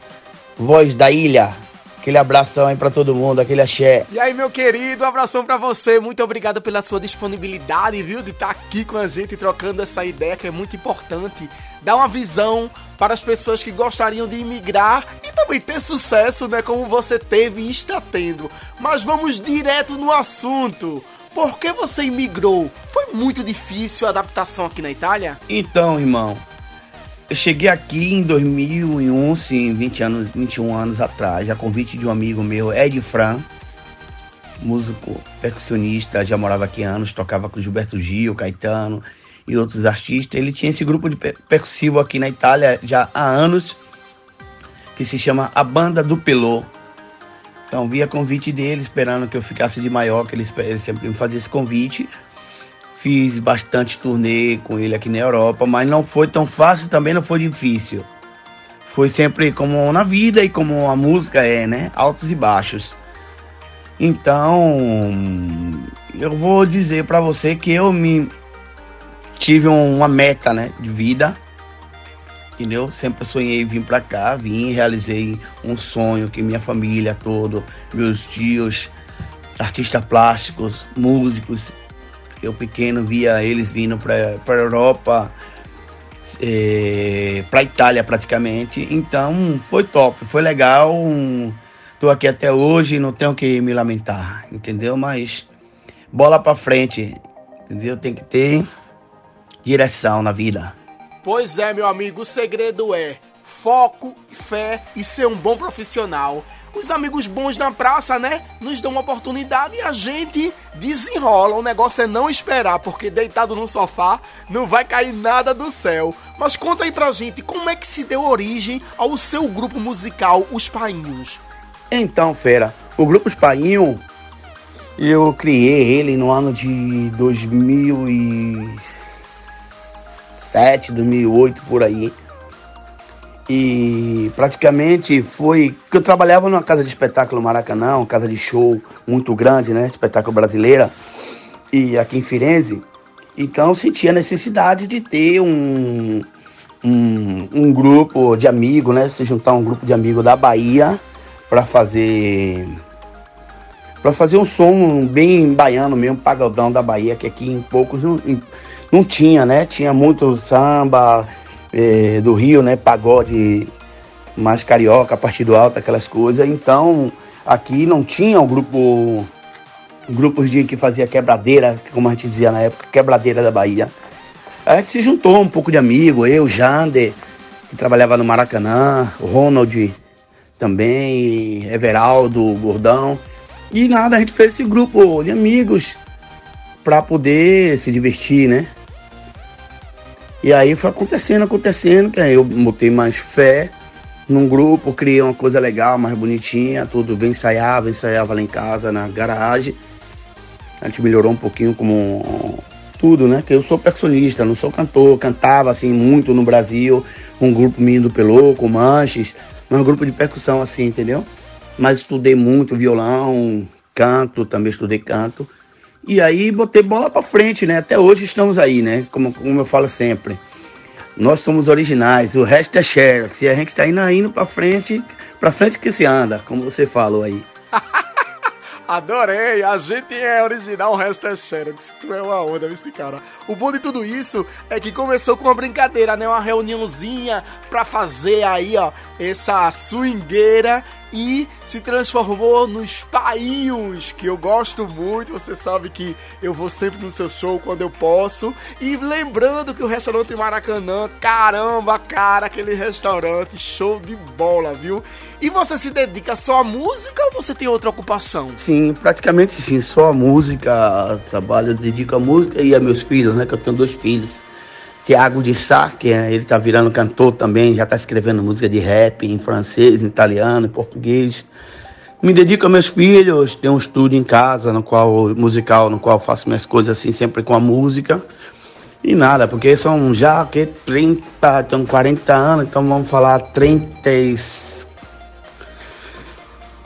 Voz da Ilha. Aquele abração aí pra todo mundo, aquele axé. E aí, meu querido, um abração pra você. Muito obrigado pela sua disponibilidade, viu? De estar aqui com a gente trocando essa ideia que é muito importante. Dar uma visão para as pessoas que gostariam de imigrar e também ter sucesso, né? Como você teve e está tendo. Mas vamos direto no assunto. Por que você imigrou? Foi muito difícil a adaptação aqui na Itália? Então, irmão, eu cheguei aqui em 2001, sim, 20 anos, 21 anos atrás, a convite de um amigo meu, Ed Fran, músico percussionista, já morava aqui há anos, tocava com Gilberto Gil, Caetano e outros artistas. Ele tinha esse grupo de percussivo aqui na Itália já há anos, que se chama A Banda do Pelô. Então, via convite dele, esperando que eu ficasse de maior, que ele, ele sempre me fazia esse convite. Fiz bastante turnê com ele aqui na Europa, mas não foi tão fácil, também não foi difícil. Foi sempre como na vida e como a música é, né? Altos e baixos. Então, eu vou dizer para você que eu me tive uma meta, né, de vida entendeu? Sempre sonhei vir para cá, vim, realizei um sonho que minha família toda, meus tios, artistas plásticos, músicos, eu pequeno via eles vindo para a Europa, é, para Itália praticamente, então foi top, foi legal, tô aqui até hoje, não tenho que me lamentar, entendeu? Mas bola para frente, entendeu? Tem que ter direção na vida. Pois é, meu amigo, o segredo é foco, fé e ser um bom profissional. Os amigos bons na praça, né, nos dão uma oportunidade e a gente desenrola. O negócio é não esperar, porque deitado no sofá não vai cair nada do céu. Mas conta aí pra gente, como é que se deu origem ao seu grupo musical, Os Painhos? Então, fera, o grupo Os Painhos, eu criei ele no ano de 2000 2007, 2008, por aí. E praticamente foi que eu trabalhava numa casa de espetáculo Maracanã, uma casa de show muito grande, né? Espetáculo brasileira. E aqui em Firenze. Então eu sentia a necessidade de ter um, um, um grupo de amigos, né? Se juntar um grupo de amigos da Bahia para fazer para fazer um som bem baiano mesmo, pagodão da Bahia, que aqui em poucos não, não tinha, né? Tinha muito samba eh, do Rio, né? Pagode mais carioca, partido alto, aquelas coisas. Então, aqui não tinha um grupo grupos de que fazia quebradeira, como a gente dizia na época, quebradeira da Bahia. A gente se juntou um pouco de amigo, eu, Jander, que trabalhava no Maracanã, Ronald também, Everaldo, Gordão. E nada, a gente fez esse grupo de amigos para poder se divertir, né? E aí foi acontecendo, acontecendo, que aí eu botei mais fé num grupo, criei uma coisa legal, mais bonitinha, tudo bem ensaiava, ensaiava lá em casa, na garagem. A gente melhorou um pouquinho como tudo, né? Que eu sou percussionista, não sou cantor, cantava assim muito no Brasil, um grupo minho do Peloco, Manches, um grupo de percussão assim, entendeu? Mas estudei muito violão, canto, também estudei canto. E aí botei bola para frente, né? Até hoje estamos aí, né? Como, como eu falo sempre. Nós somos originais, o resto é Xerox. E a gente tá indo, indo para frente, para frente que se anda, como você falou aí. Adorei, a gente é original, o resto é Xerox. Tu é uma onda, esse cara. O bom de tudo isso é que começou com uma brincadeira, né? Uma reuniãozinha pra fazer aí, ó, essa swingueira e se transformou nos Painhos, que eu gosto muito. Você sabe que eu vou sempre no seu show quando eu posso. E lembrando que o restaurante Maracanã, caramba, cara, aquele restaurante, show de bola, viu? E você se dedica só à música ou você tem outra ocupação? Sim, praticamente sim, só a música, trabalho, dedico a música e a meus filhos, né? Que eu tenho dois filhos. Tiago de Sá, que é, ele tá virando cantor também, já tá escrevendo música de rap em francês, em italiano, em português. Me dedico a meus filhos, tenho um estúdio em casa, no qual musical, no qual faço minhas coisas assim, sempre com a música. E nada, porque são já que 30, estão 40 anos, então vamos falar 30, e-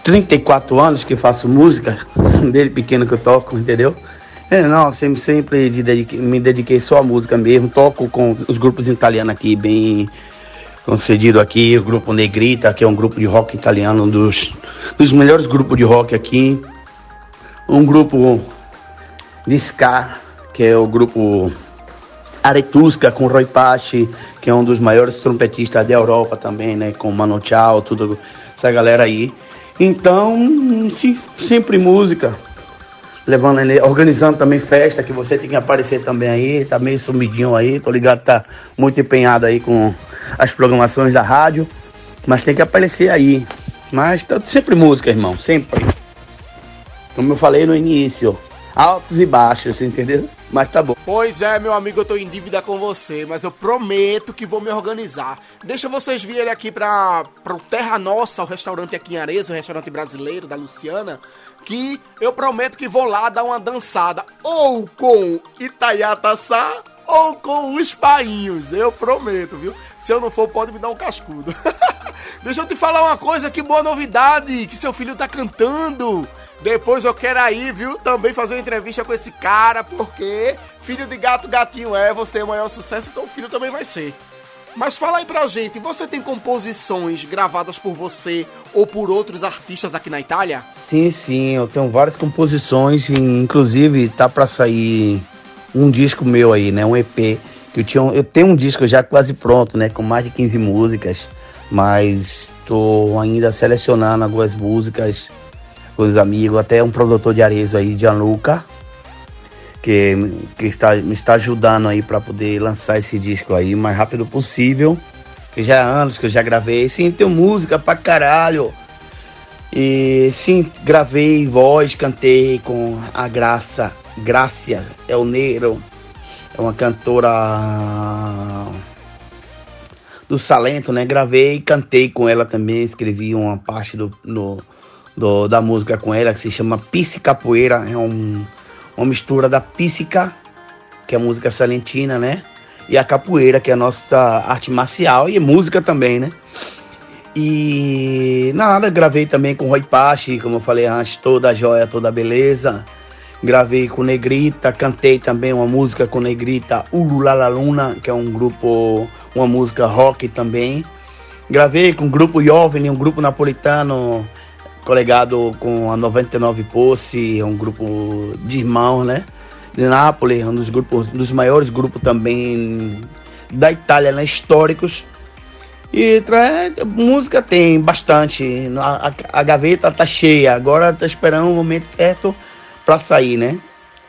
34 anos que faço música, desde pequeno que eu toco, entendeu? É, não, sempre, sempre me dediquei só à música mesmo, toco com os grupos italianos aqui, bem concedido aqui, o grupo Negrita, que é um grupo de rock italiano, um dos, dos melhores grupos de rock aqui. Um grupo de ska, que é o grupo Aretusca, com Roy Pache, que é um dos maiores trompetistas da Europa também, né? Com Mano Chao, tudo essa galera aí. Então, sim, sempre música. Levando, ele- organizando também festa, que você tem que aparecer também aí, tá meio sumidinho aí, tô ligado, tá muito empenhado aí com as programações da rádio, mas tem que aparecer aí. Mas tá sempre música, irmão, sempre. Como eu falei no início, altos e baixos, entendeu? Mas tá bom. Pois é, meu amigo, eu tô em dívida com você, mas eu prometo que vou me organizar. Deixa vocês virem aqui pra, pro Terra Nossa, o restaurante aqui em Arezzo, o restaurante brasileiro da Luciana, que eu prometo que vou lá dar uma dançada, ou com Itaiataçá, ou com os painhos, eu prometo, viu? Se eu não for, pode me dar um cascudo. Deixa eu te falar uma coisa, que boa novidade, que seu filho tá cantando. Depois eu quero aí, viu, também fazer uma entrevista com esse cara, porque filho de gato gatinho é, você é o maior sucesso, então o filho também vai ser. Mas fala aí pra gente, você tem composições gravadas por você ou por outros artistas aqui na Itália? Sim, sim, eu tenho várias composições, inclusive tá pra sair um disco meu aí, né, um EP, que eu tinha, eu tenho um disco já quase pronto, né, com mais de 15 músicas, mas tô ainda selecionando algumas músicas os amigos, até um produtor de Arezzo aí, Gianluca, que, que está, me está ajudando aí para poder lançar esse disco aí o mais rápido possível. Que já há anos que eu já gravei. Sim, tenho música pra caralho. E sim, gravei voz, cantei com a Graça, Grácia El Negro. É uma cantora do Salento, né? Gravei cantei com ela também, escrevi uma parte do, no- do- da música com ela que se chama Pisse Capoeira. É um, uma mistura da píssica, que é música salentina, né? E a capoeira, que é a nossa arte marcial e música também, né? E nada, gravei também com Roy Pache, como eu falei antes, toda a joia, toda a beleza. Gravei com Negrita, cantei também uma música com Negrita, Ululala Luna, que é um grupo, uma música rock também. Gravei com o grupo Jovem, um grupo napolitano, colegado com a 99 Posse, um grupo de irmãos, né? De Nápoles, um dos grupos, um dos maiores grupos também da Itália, né? Históricos. E tra- música tem bastante. A, a- a gaveta tá cheia. Agora tá esperando o momento certo para sair, né?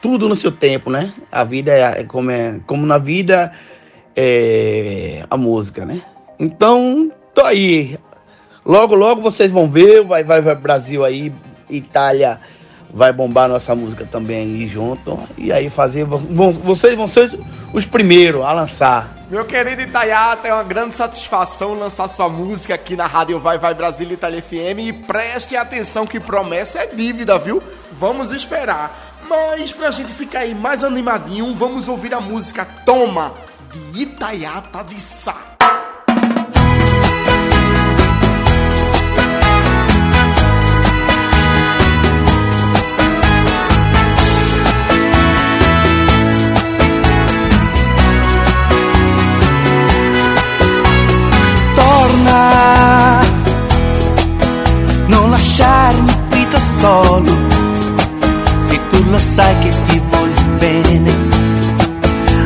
Tudo no seu tempo, né? A vida é, é como é como na vida é a música, né? Então, tô aí. Logo, logo vocês vão ver, vai, vai, vai Brasil aí, Itália vai bombar nossa música também aí junto. E aí fazer, vão, vocês vão ser os primeiros a lançar. Meu querido Itaiata, é uma grande satisfação lançar sua música aqui na Rádio Vai Vai Brasília Itália FM e preste atenção que promessa é dívida, viu? Vamos esperar. Mas pra gente ficar aí mais animadinho, vamos ouvir a música Toma, de Itaiata de Sá. Non lasciarmi qui da solo, se tu lo sai che ti voglio bene,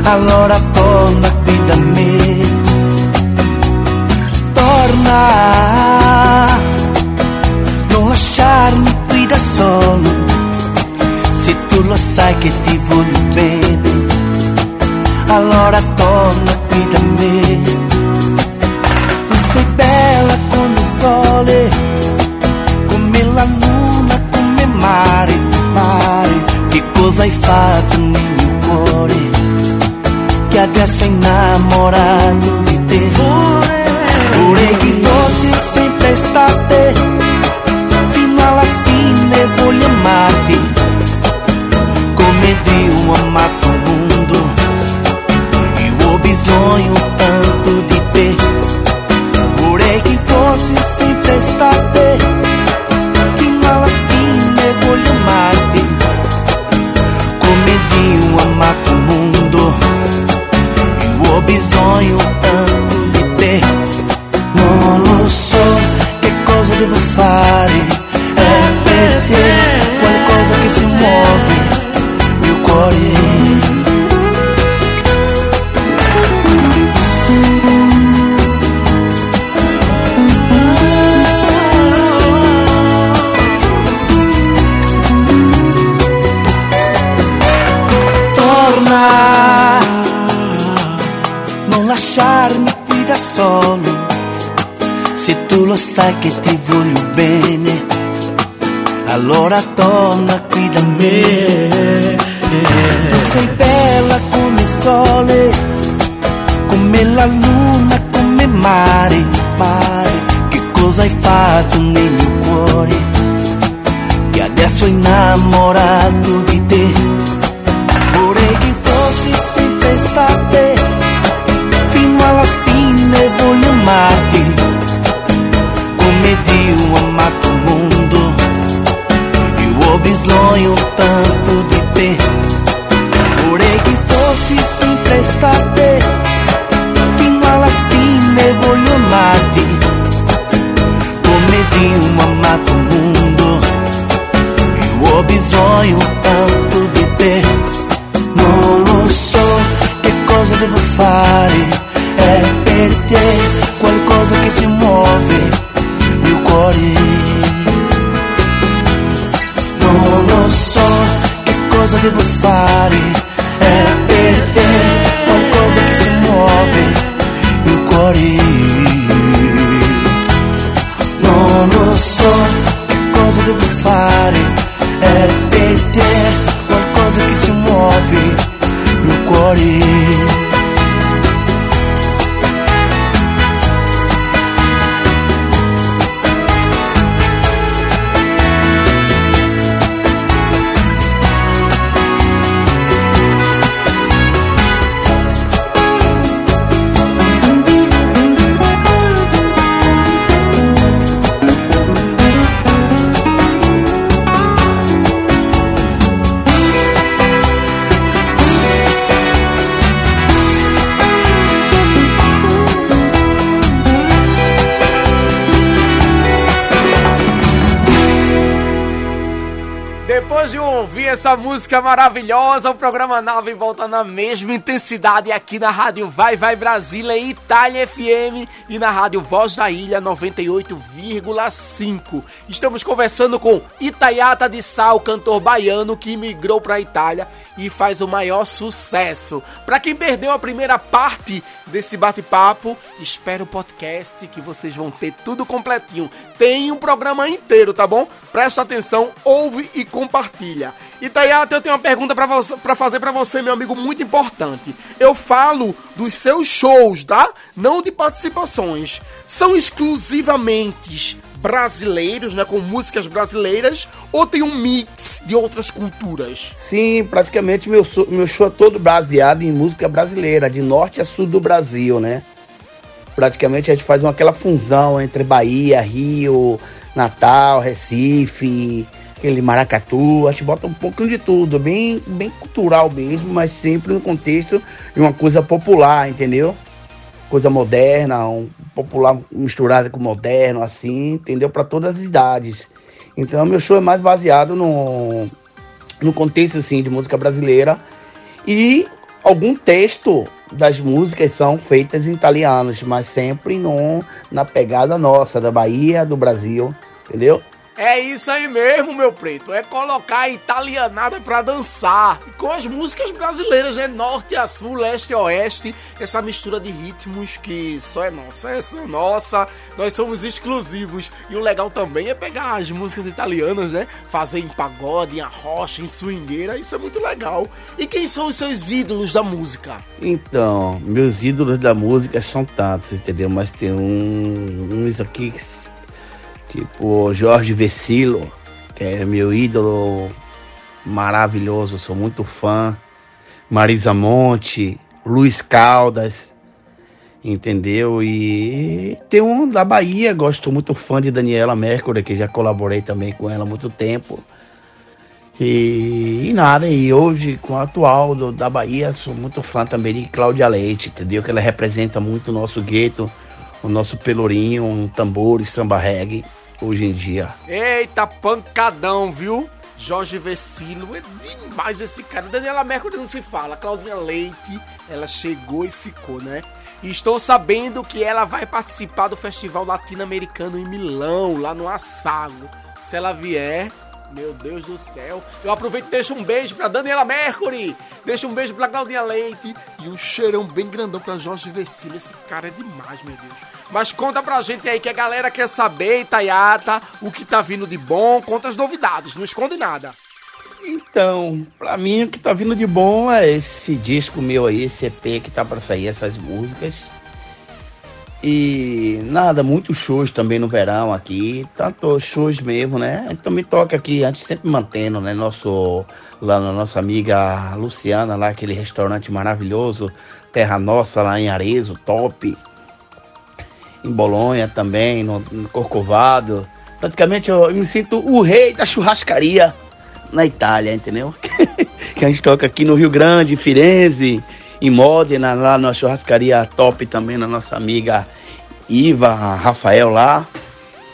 allora torna qui da me. Torna, non lasciarmi qui da solo, se tu lo sai che ti voglio bene, allora torna qui da me. bella come il sole, come la luna, come mare, mare, che cosa hai fatto nel mio cuore, che adesso è innamorato di te. Vorrei che fosse sempre estate, fino alla fine voglio amarti, come Dio ha amato il mondo, o ho bisogno tanto di te. you. Sai che ti voglio bene, allora torna qui da me. Tu sei bella come il sole, come la luna, come mare, mare. Che cosa hai fatto nel mio cuore? Che adesso è innamorato di ho bisogno tanto di te. Vorrei che fossi sempre estate, fino alla fine voglio amarti. Come Dio ha amato o mondo. Eu ho bisogno tanto di te. Non lo so che cosa devo fare. È per te qualcosa che si muove che cosa devo fare, è per te qualcosa che si muove il cuore. Non lo so che cosa devo fare, è per te qualcosa che si muove essa música maravilhosa, o programa Nave volta na mesma intensidade aqui na Rádio Vai Vai Brasília, Itália FM e na Rádio Voz da Ilha 98,5. Estamos conversando com Itaiata de Sal, cantor baiano que migrou para a Itália e faz o maior sucesso. Para quem perdeu a primeira parte desse bate-papo, espera o podcast que vocês vão ter tudo completinho. Tem um programa inteiro, tá bom? Presta atenção, ouve e compartilha. Itaiata, eu tenho uma pergunta para fazer para você, meu amigo, muito importante. Eu falo dos seus shows, tá? Não de participações. São exclusivamente brasileiros, né, com músicas brasileiras, ou tem um mix de outras culturas? Sim, praticamente meu, meu show é todo baseado em música brasileira, de norte a sul do Brasil, né? Praticamente a gente faz uma, aquela fusão entre Bahia, Rio, Natal, Recife, aquele maracatu, a gente bota um pouquinho de tudo, bem, bem cultural mesmo, mas sempre no contexto de uma coisa popular, entendeu? Coisa moderna, um popular misturado com moderno, assim, entendeu? Para todas as idades. Então meu show é mais baseado no, no contexto assim de música brasileira e algum texto das músicas são feitas em italianos, mas sempre no, na pegada nossa da Bahia, do Brasil, entendeu? É isso aí mesmo, meu preto. É colocar a italianada pra dançar. Com as músicas brasileiras, né? Norte a sul, leste a oeste. Essa mistura de ritmos que só é nossa. É só nossa. Nós somos exclusivos. E o legal também é pegar as músicas italianas, né? Fazer em pagode, em arrocha, em swingueira. Isso é muito legal. E quem são os seus ídolos da música? Então, meus ídolos da música são tantos, entendeu? Mas tem um, uns aqui que, tipo Jorge Vecilo, que é meu ídolo maravilhoso, sou muito fã. Marisa Monte, Luiz Caldas, entendeu? E tem um da Bahia, gosto muito fã de Daniela Mercury, que já colaborei também com ela há muito tempo. E, e nada, e hoje com a atual do- da Bahia, sou muito fã também de Cláudia Leite, entendeu? Que ela representa muito o nosso gueto, o nosso pelourinho, um tambor e samba reggae. Hoje em dia. Eita, pancadão, viu? Jorge Vecilo, é demais esse cara. Daniela Mercury não se fala. Claudinha Leite, ela chegou e ficou, né? E estou sabendo que ela vai participar do Festival Latino-Americano em Milão, lá no Assago. Se ela vier, meu Deus do céu. Eu aproveito e deixo um beijo pra Daniela Mercury. Deixo um beijo pra Claudinha Leite. E um cheirão bem grandão pra Jorge Vecilo. Esse cara é demais, meu Deus. Mas conta pra gente aí que a galera quer saber, Itaiata, o que tá vindo de bom. Conta as novidades, não esconde nada. Então, pra mim o que tá vindo de bom é esse disco meu aí, esse EP que tá pra sair, essas músicas. E nada, muitos shows também no verão aqui, tanto shows mesmo, né? Então me toca aqui, antes sempre mantendo, né? Nosso, lá na nossa amiga Luciana, lá aquele restaurante maravilhoso, Terra Nossa, lá em Arezo, top. Em Bolonha também, no, no Corcovado. Praticamente eu, eu me sinto o rei da churrascaria na Itália, entendeu? que a gente toca aqui no Rio Grande, em Firenze, em Modena, lá na churrascaria top também, na nossa amiga Iva, Rafael lá.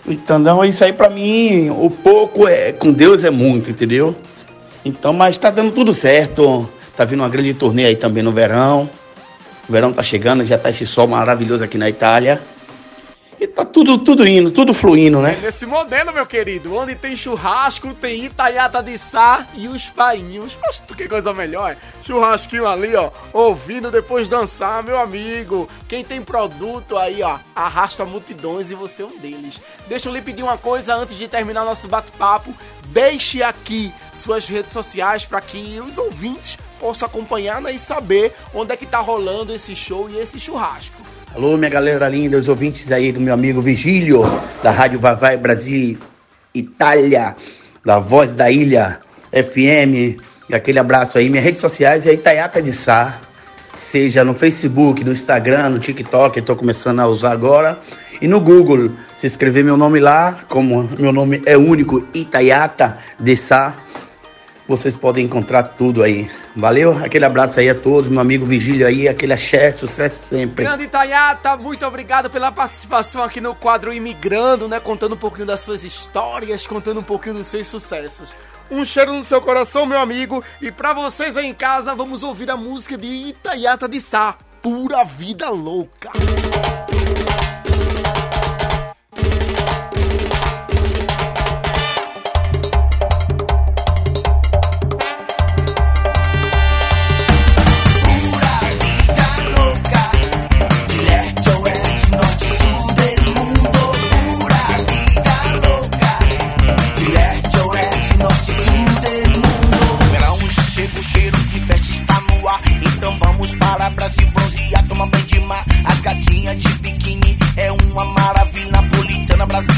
Então, isso aí pra mim, o pouco é com Deus é muito, entendeu? Então, mas tá dando tudo certo. Tá vindo uma grande turnê aí também no verão. O verão tá chegando, já tá esse sol maravilhoso aqui na Itália. E tá tudo, tudo indo, tudo fluindo, né? É nesse modelo, meu querido, onde tem churrasco, tem itaiata de sá e os painhos. Poxa, que coisa melhor. Churrasquinho ali, ó, ouvindo depois dançar, meu amigo. Quem tem produto aí, ó, arrasta multidões e você é um deles. Deixa eu lhe pedir uma coisa antes de terminar nosso bate-papo. Deixe aqui suas redes sociais para que os ouvintes possam acompanhar né, e saber onde é que tá rolando esse show e esse churrasco. Alô, minha galera linda, os ouvintes aí do meu amigo Vigílio, da Rádio Vavai Brasil Itália, da Voz da Ilha FM. E aquele abraço aí. Minhas redes sociais é Itaiata de Sá, seja no Facebook, no Instagram, no TikTok, estou começando a usar agora. E no Google, se escrever meu nome lá, como meu nome é único, Itaiata de Sá, vocês podem encontrar tudo aí. Valeu? Aquele abraço aí a todos, meu amigo Vigílio aí, aquele axé, sucesso sempre. Grande Itaiata, muito obrigado pela participação aqui no quadro Imigrando, né? Contando um pouquinho das suas histórias, contando um pouquinho dos seus sucessos. Um cheiro no seu coração, meu amigo. E pra vocês aí em casa, vamos ouvir a música de Itaiata de Sá, Pura Vida Louca. Verão Napolitana,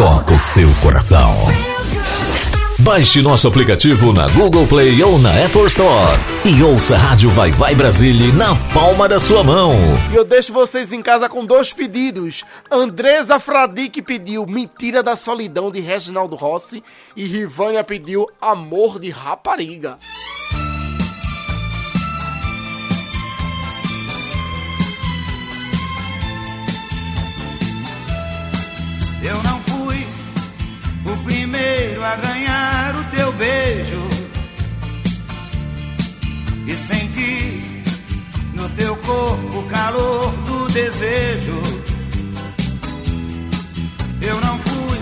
toca o seu coração. Baixe nosso aplicativo na Google Play ou na Apple Store e ouça a Rádio Vai Vai Brasília na palma da sua mão. E eu deixo vocês em casa com dois pedidos. Andresa Fradique pediu Mentira da Solidão de Reginaldo Rossi e Rivânia pediu Amor de Rapariga. A ganhar o teu beijo e senti no teu corpo o calor do desejo. Eu não fui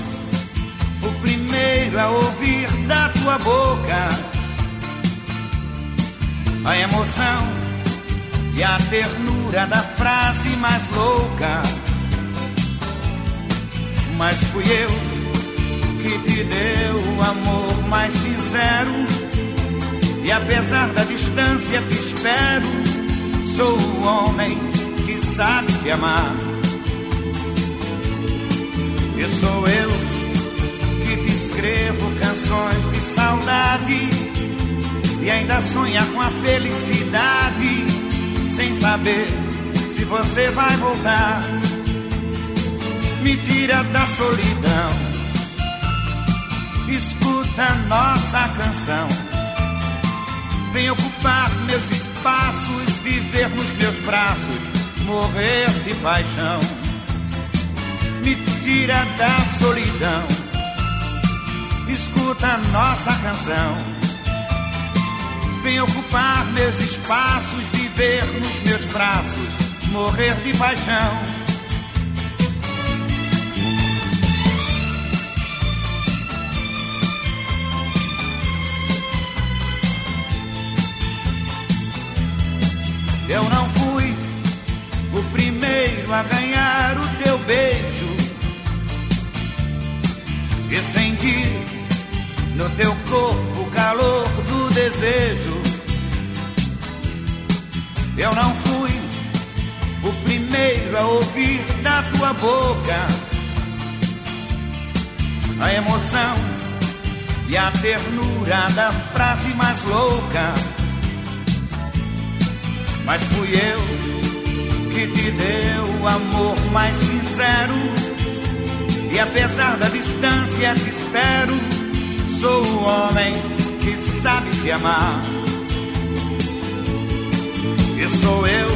o primeiro a ouvir da tua boca a emoção e a ternura da frase mais louca mas fui eu que te deu o amor mais sincero. E apesar da distância te espero, sou o homem que sabe te amar. E sou eu que te escrevo canções de saudade e ainda sonha com a felicidade, sem saber se você vai voltar me tira da solidão. Escuta nossa canção. Vem ocupar meus espaços, viver nos meus braços, morrer de paixão. Me tira da solidão. Escuta nossa canção. Vem ocupar meus espaços, viver nos meus braços, morrer de paixão. Eu não fui o primeiro a ganhar o teu beijo e senti no teu corpo o calor do desejo. Eu não fui o primeiro a ouvir da tua boca a emoção e a ternura da frase mais louca mas fui eu que te deu o amor mais sincero. E apesar da distância te espero, sou o homem que sabe te amar. E sou eu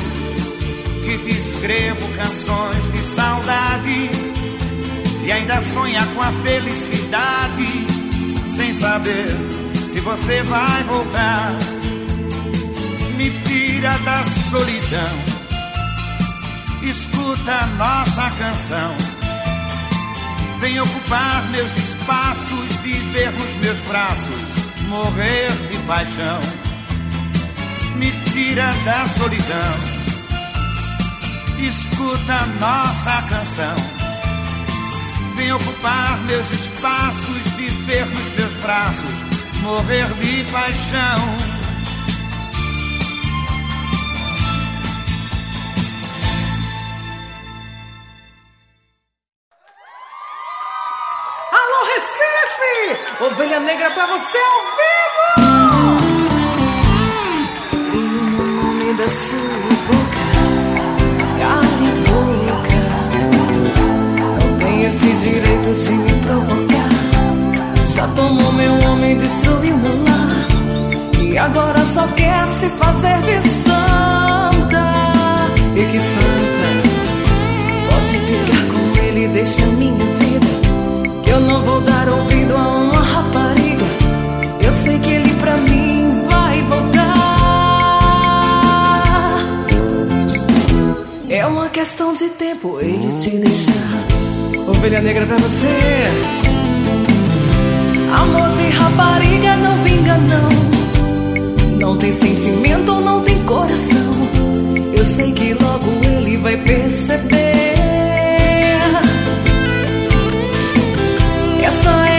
que te escrevo canções de saudade e ainda sonha com a felicidade, sem saber se você vai voltar me tira da solidão. Escuta nossa canção. Vem ocupar meus espaços, viver nos meus braços, morrer de paixão. Me tira da solidão. Escuta nossa canção. Vem ocupar meus espaços, viver nos meus braços, morrer de paixão. Ovelha Negra pra você ao vivo! Tire o meu nome da sua boca, cale a boca. Não tem esse direito de me provocar. Já tomou meu homem, destruiu meu lar. E agora só quer se fazer de santa. E que santa, pode ficar com ele, deixa minha vida. Que eu não vou dar ouvido a uma questão de tempo eles te deixar. Ovelha negra pra você. Amor de rapariga não vinga, não. Não tem sentimento, não tem coração. Eu sei que logo ele vai perceber. Essa é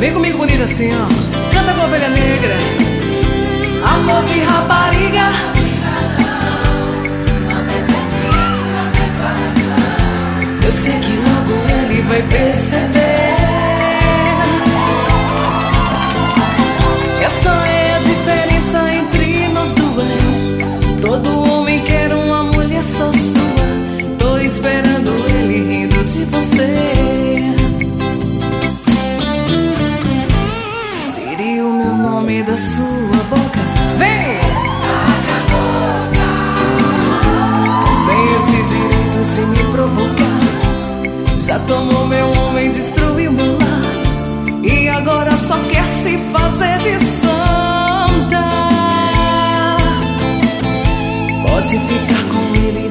Vem comigo, bonita assim, ó. Canta com a ovelha negra. Amor de rapariga. Eu sei que logo ele vai perceber. Se fazer de santa. Pode ficar com ele e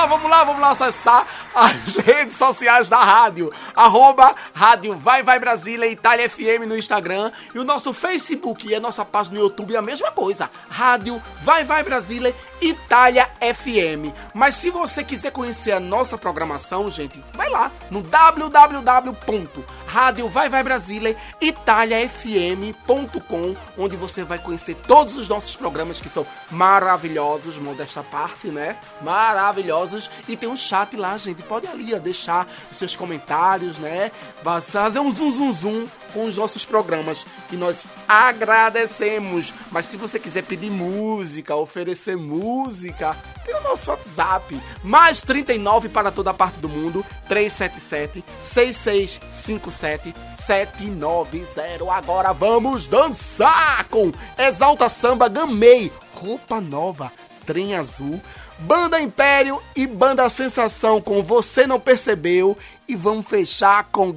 lá, vamos lá, vamos lá, acessar as redes sociais da rádio. Arroba Rádio Vai Vai Brasília, Itália FM no Instagram. E o nosso Facebook e a nossa página no YouTube é a mesma coisa. Rádio Vai Vai Brasília, Itália FM. Mas se você quiser conhecer a nossa programação, gente, vai lá no www.radiovaivaibrasilia.italiafm.com onde você vai conhecer todos os nossos programas que são maravilhosos, modesta parte, né? Maravilhosos. E tem um chat lá, gente. Pode ali deixar os seus comentários, né? Fazer um zum zum zum com os nossos programas. E nós agradecemos. Mas se você quiser pedir música, oferecer música, tem o nosso WhatsApp. Mais 39 para toda a parte do mundo. 377 6657 790. Agora vamos dançar com Exalta Samba Gamei. Roupa nova. Trem Azul, Banda Império e Banda Sensação com Você Não Percebeu e vamos fechar com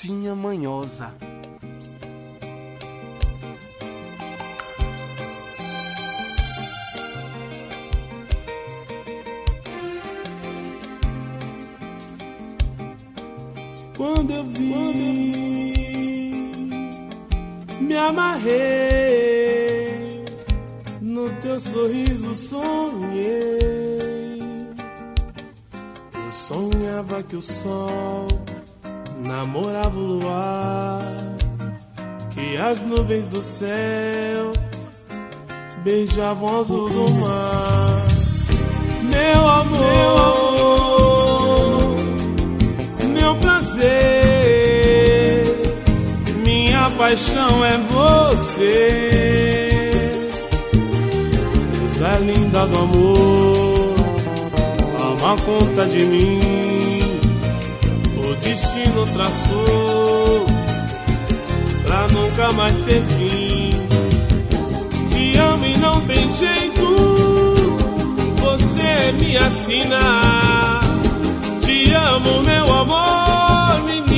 Gatinha Manhosa. Quando eu vi, me amarrei no teu sorriso, sonhei. Eu sonhava que o sol namorava o luar, que as nuvens do céu beijavam o azul do mar. Meu amor, meu amor meu prazer, minha paixão é você. Coisa linda do amor, toma conta de mim destino traçou Pra nunca mais ter fim. Te amo e não tem jeito Você me assina. Te amo, meu amor, menino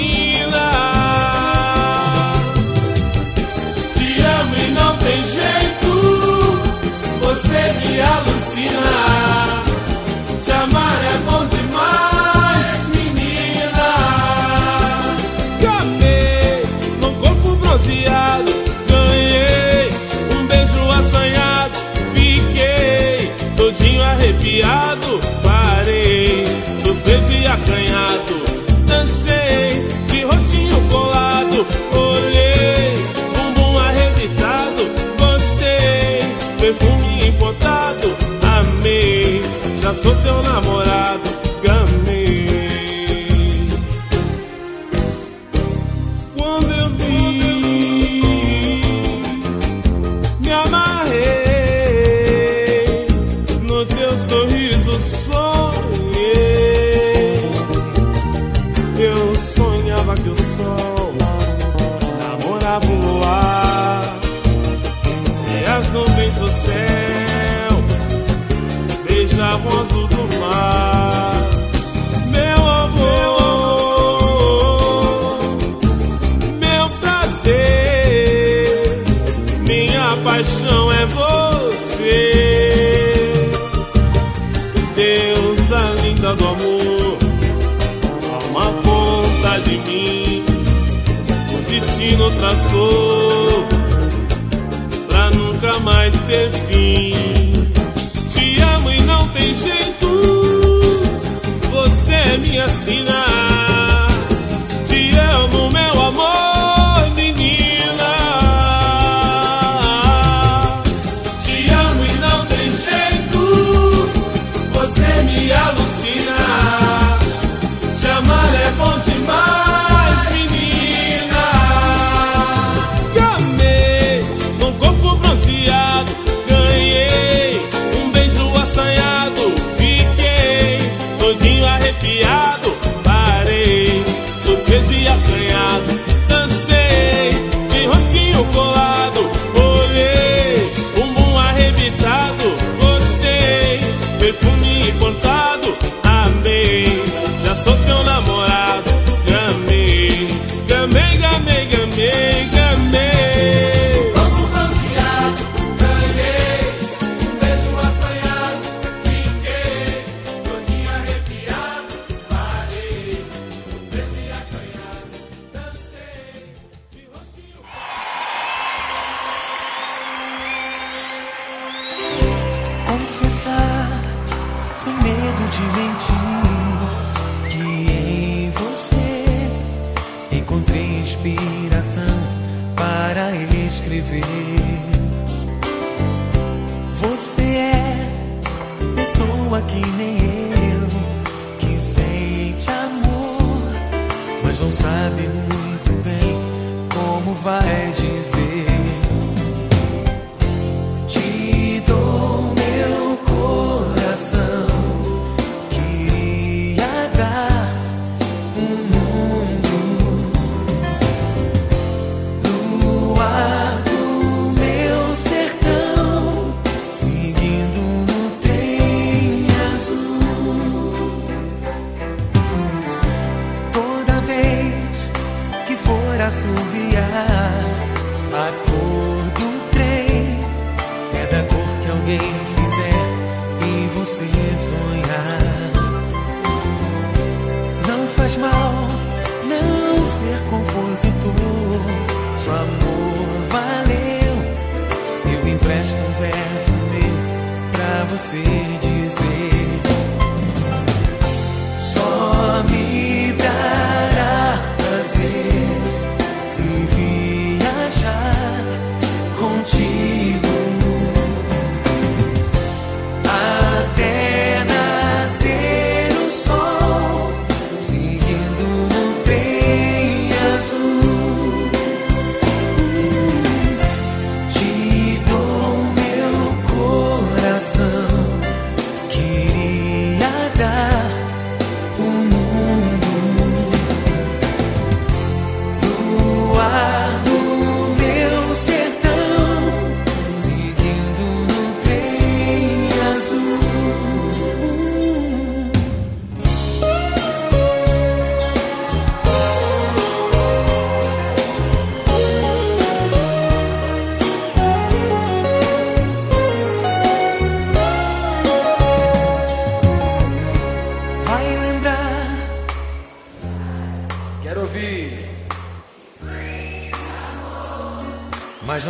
te mentir que em você encontrei inspiração para escrever.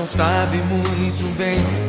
não sabe muito bem.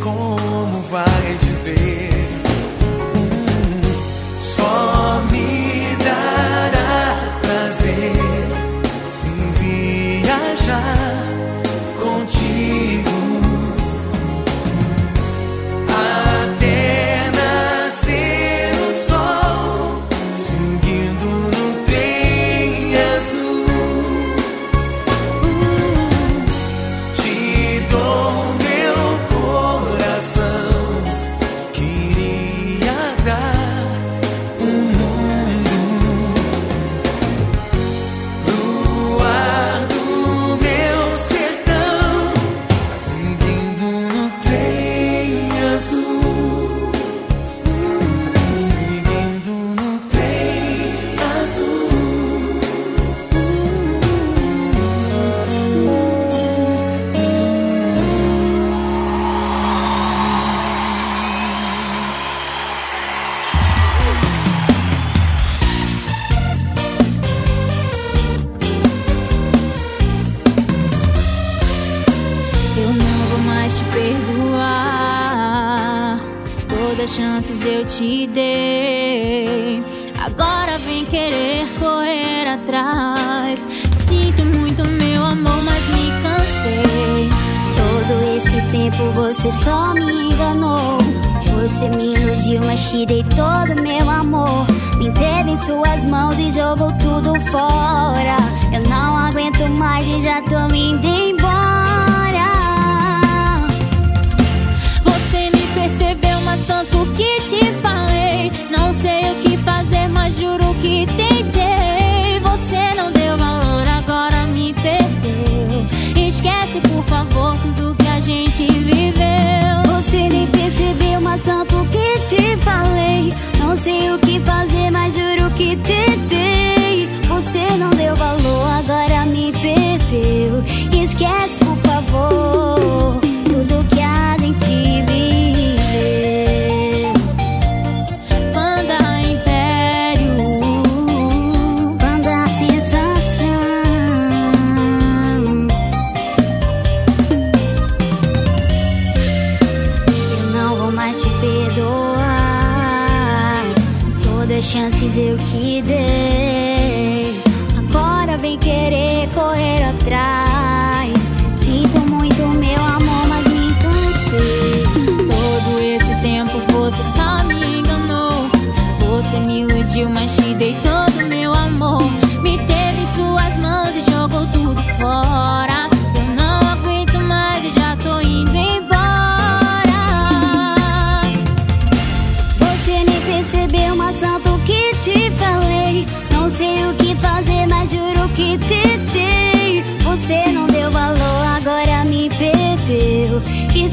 te perdoar. Todas as chances eu te dei. Agora vem querer correr atrás. Sinto muito meu amor, mas me cansei. Todo esse tempo você só me enganou. Você me iludiu, mas te dei todo meu amor. Me teve em suas mãos e jogou tudo fora. Eu não aguento mais e já tô me indo embora. Tanto que te falei. Não sei o que fazer, mas juro que tentei. Você não deu valor, agora me perdeu. Esquece, por favor, tudo que a gente viveu. Você nem percebeu, mas tanto que te falei. Não sei o que fazer, mas juro que tentei. Você não deu valor, agora me perdeu. Esquece,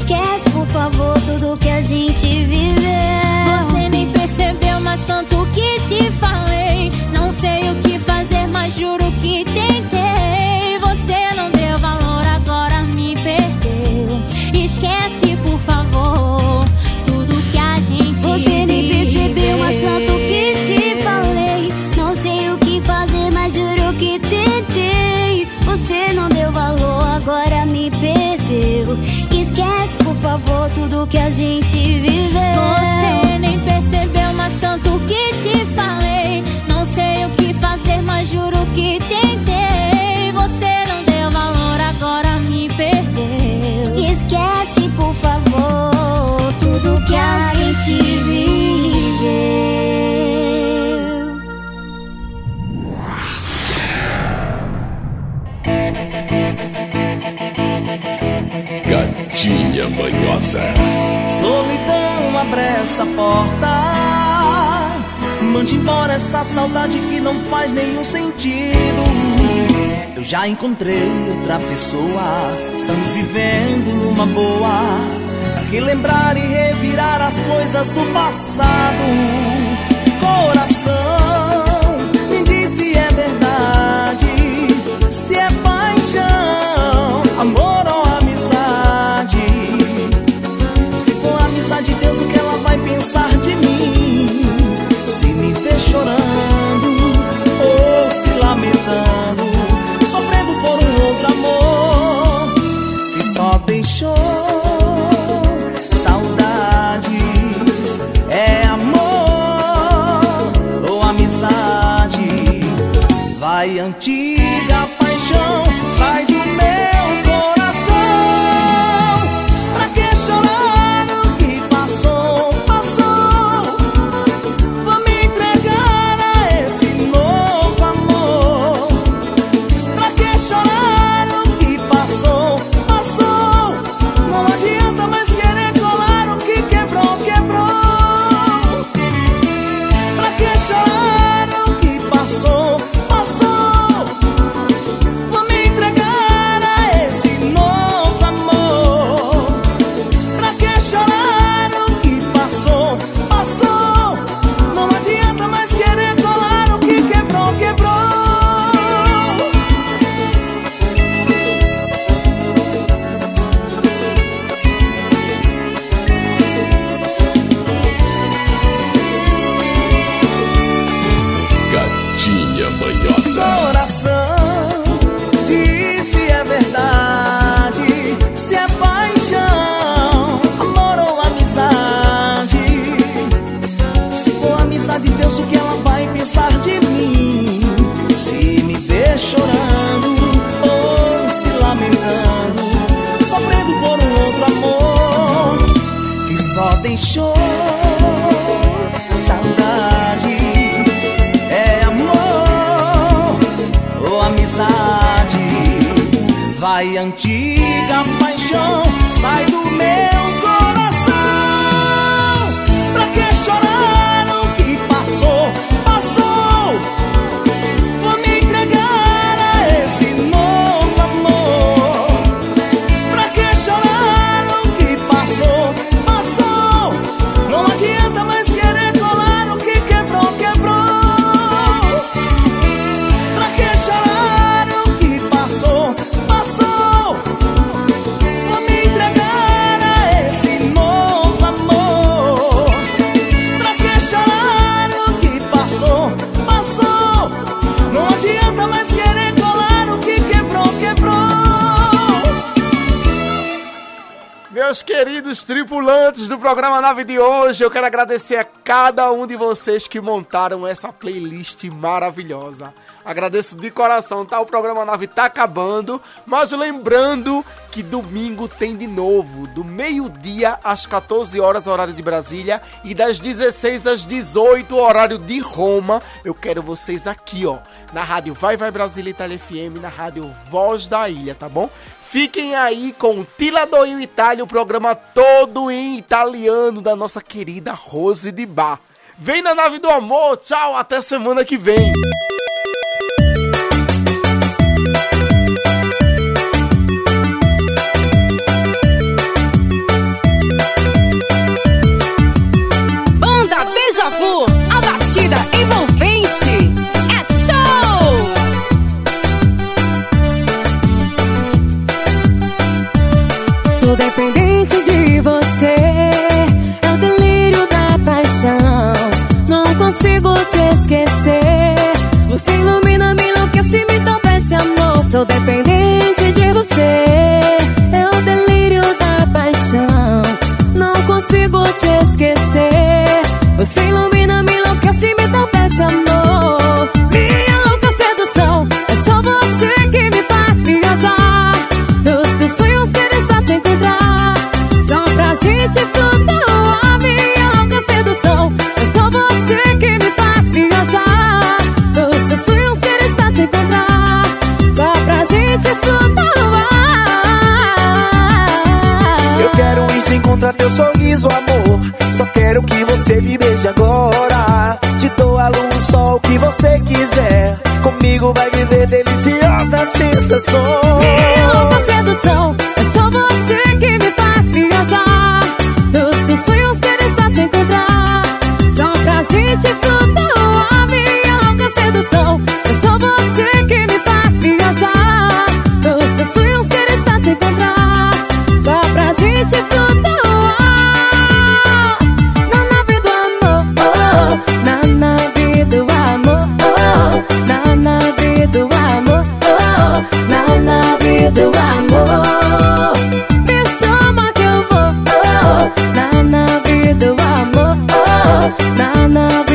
Esquece, por favor, tudo que a gente que a gente viveu. Você Gatinha manhosa. Solidão abre essa porta. Mande embora essa saudade que não faz nenhum sentido. Eu já encontrei outra pessoa. Estamos vivendo numa boa. Pra relembrar e revirar as coisas do passado ela Nave de hoje, eu quero agradecer a cada um de vocês que montaram essa playlist maravilhosa. Agradeço de coração, tá? O programa Nave tá acabando, mas lembrando que domingo tem de novo, do meio-dia às 14 horas, horário de Brasília, e das 16 às 18, horário de Roma. Eu quero vocês aqui, ó, na rádio Vai Vai Brasília Itália FM, na rádio Voz da Ilha, tá bom? Fiquem aí com Tilador em Itália, o programa todo em italiano da nossa querida Rose de Bar. Vem na nave do amor, tchau, até semana que vem. Banda Deja Vu, a batida envolvente. Consigo te esquecer. Você ilumina, me enlouquece, me entorpece, amor. Sou dependente de você, é o delírio da paixão. Não consigo te esquecer. Você ilumina, teu sorriso, amor. Só quero que você me beije agora. Te dou a luz, o sol que você quiser. Comigo vai viver deliciosas sensações. Minha louca sedução. É só você que me faz viajar. Dos teus sonhos quero estar te encontrar. Só pra gente flutuar. Minha louca sedução. É só você que me faz viajar. Dos teus sonhos quero estar te encontrar. Só pra gente flutuar. Do amor. Me chama que eu vou. oh, na nave do amor. oh, na nave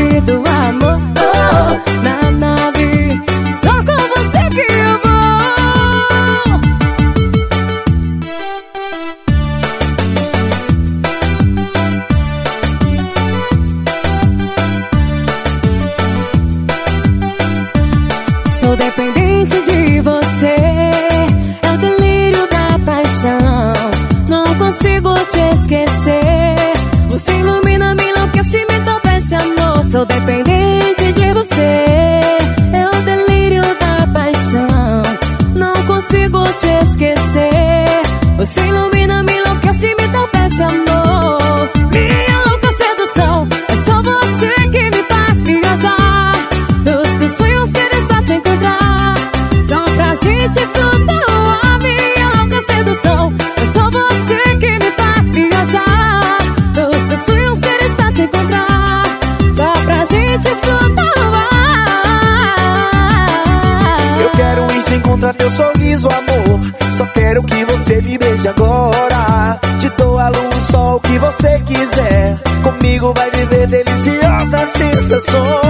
corazones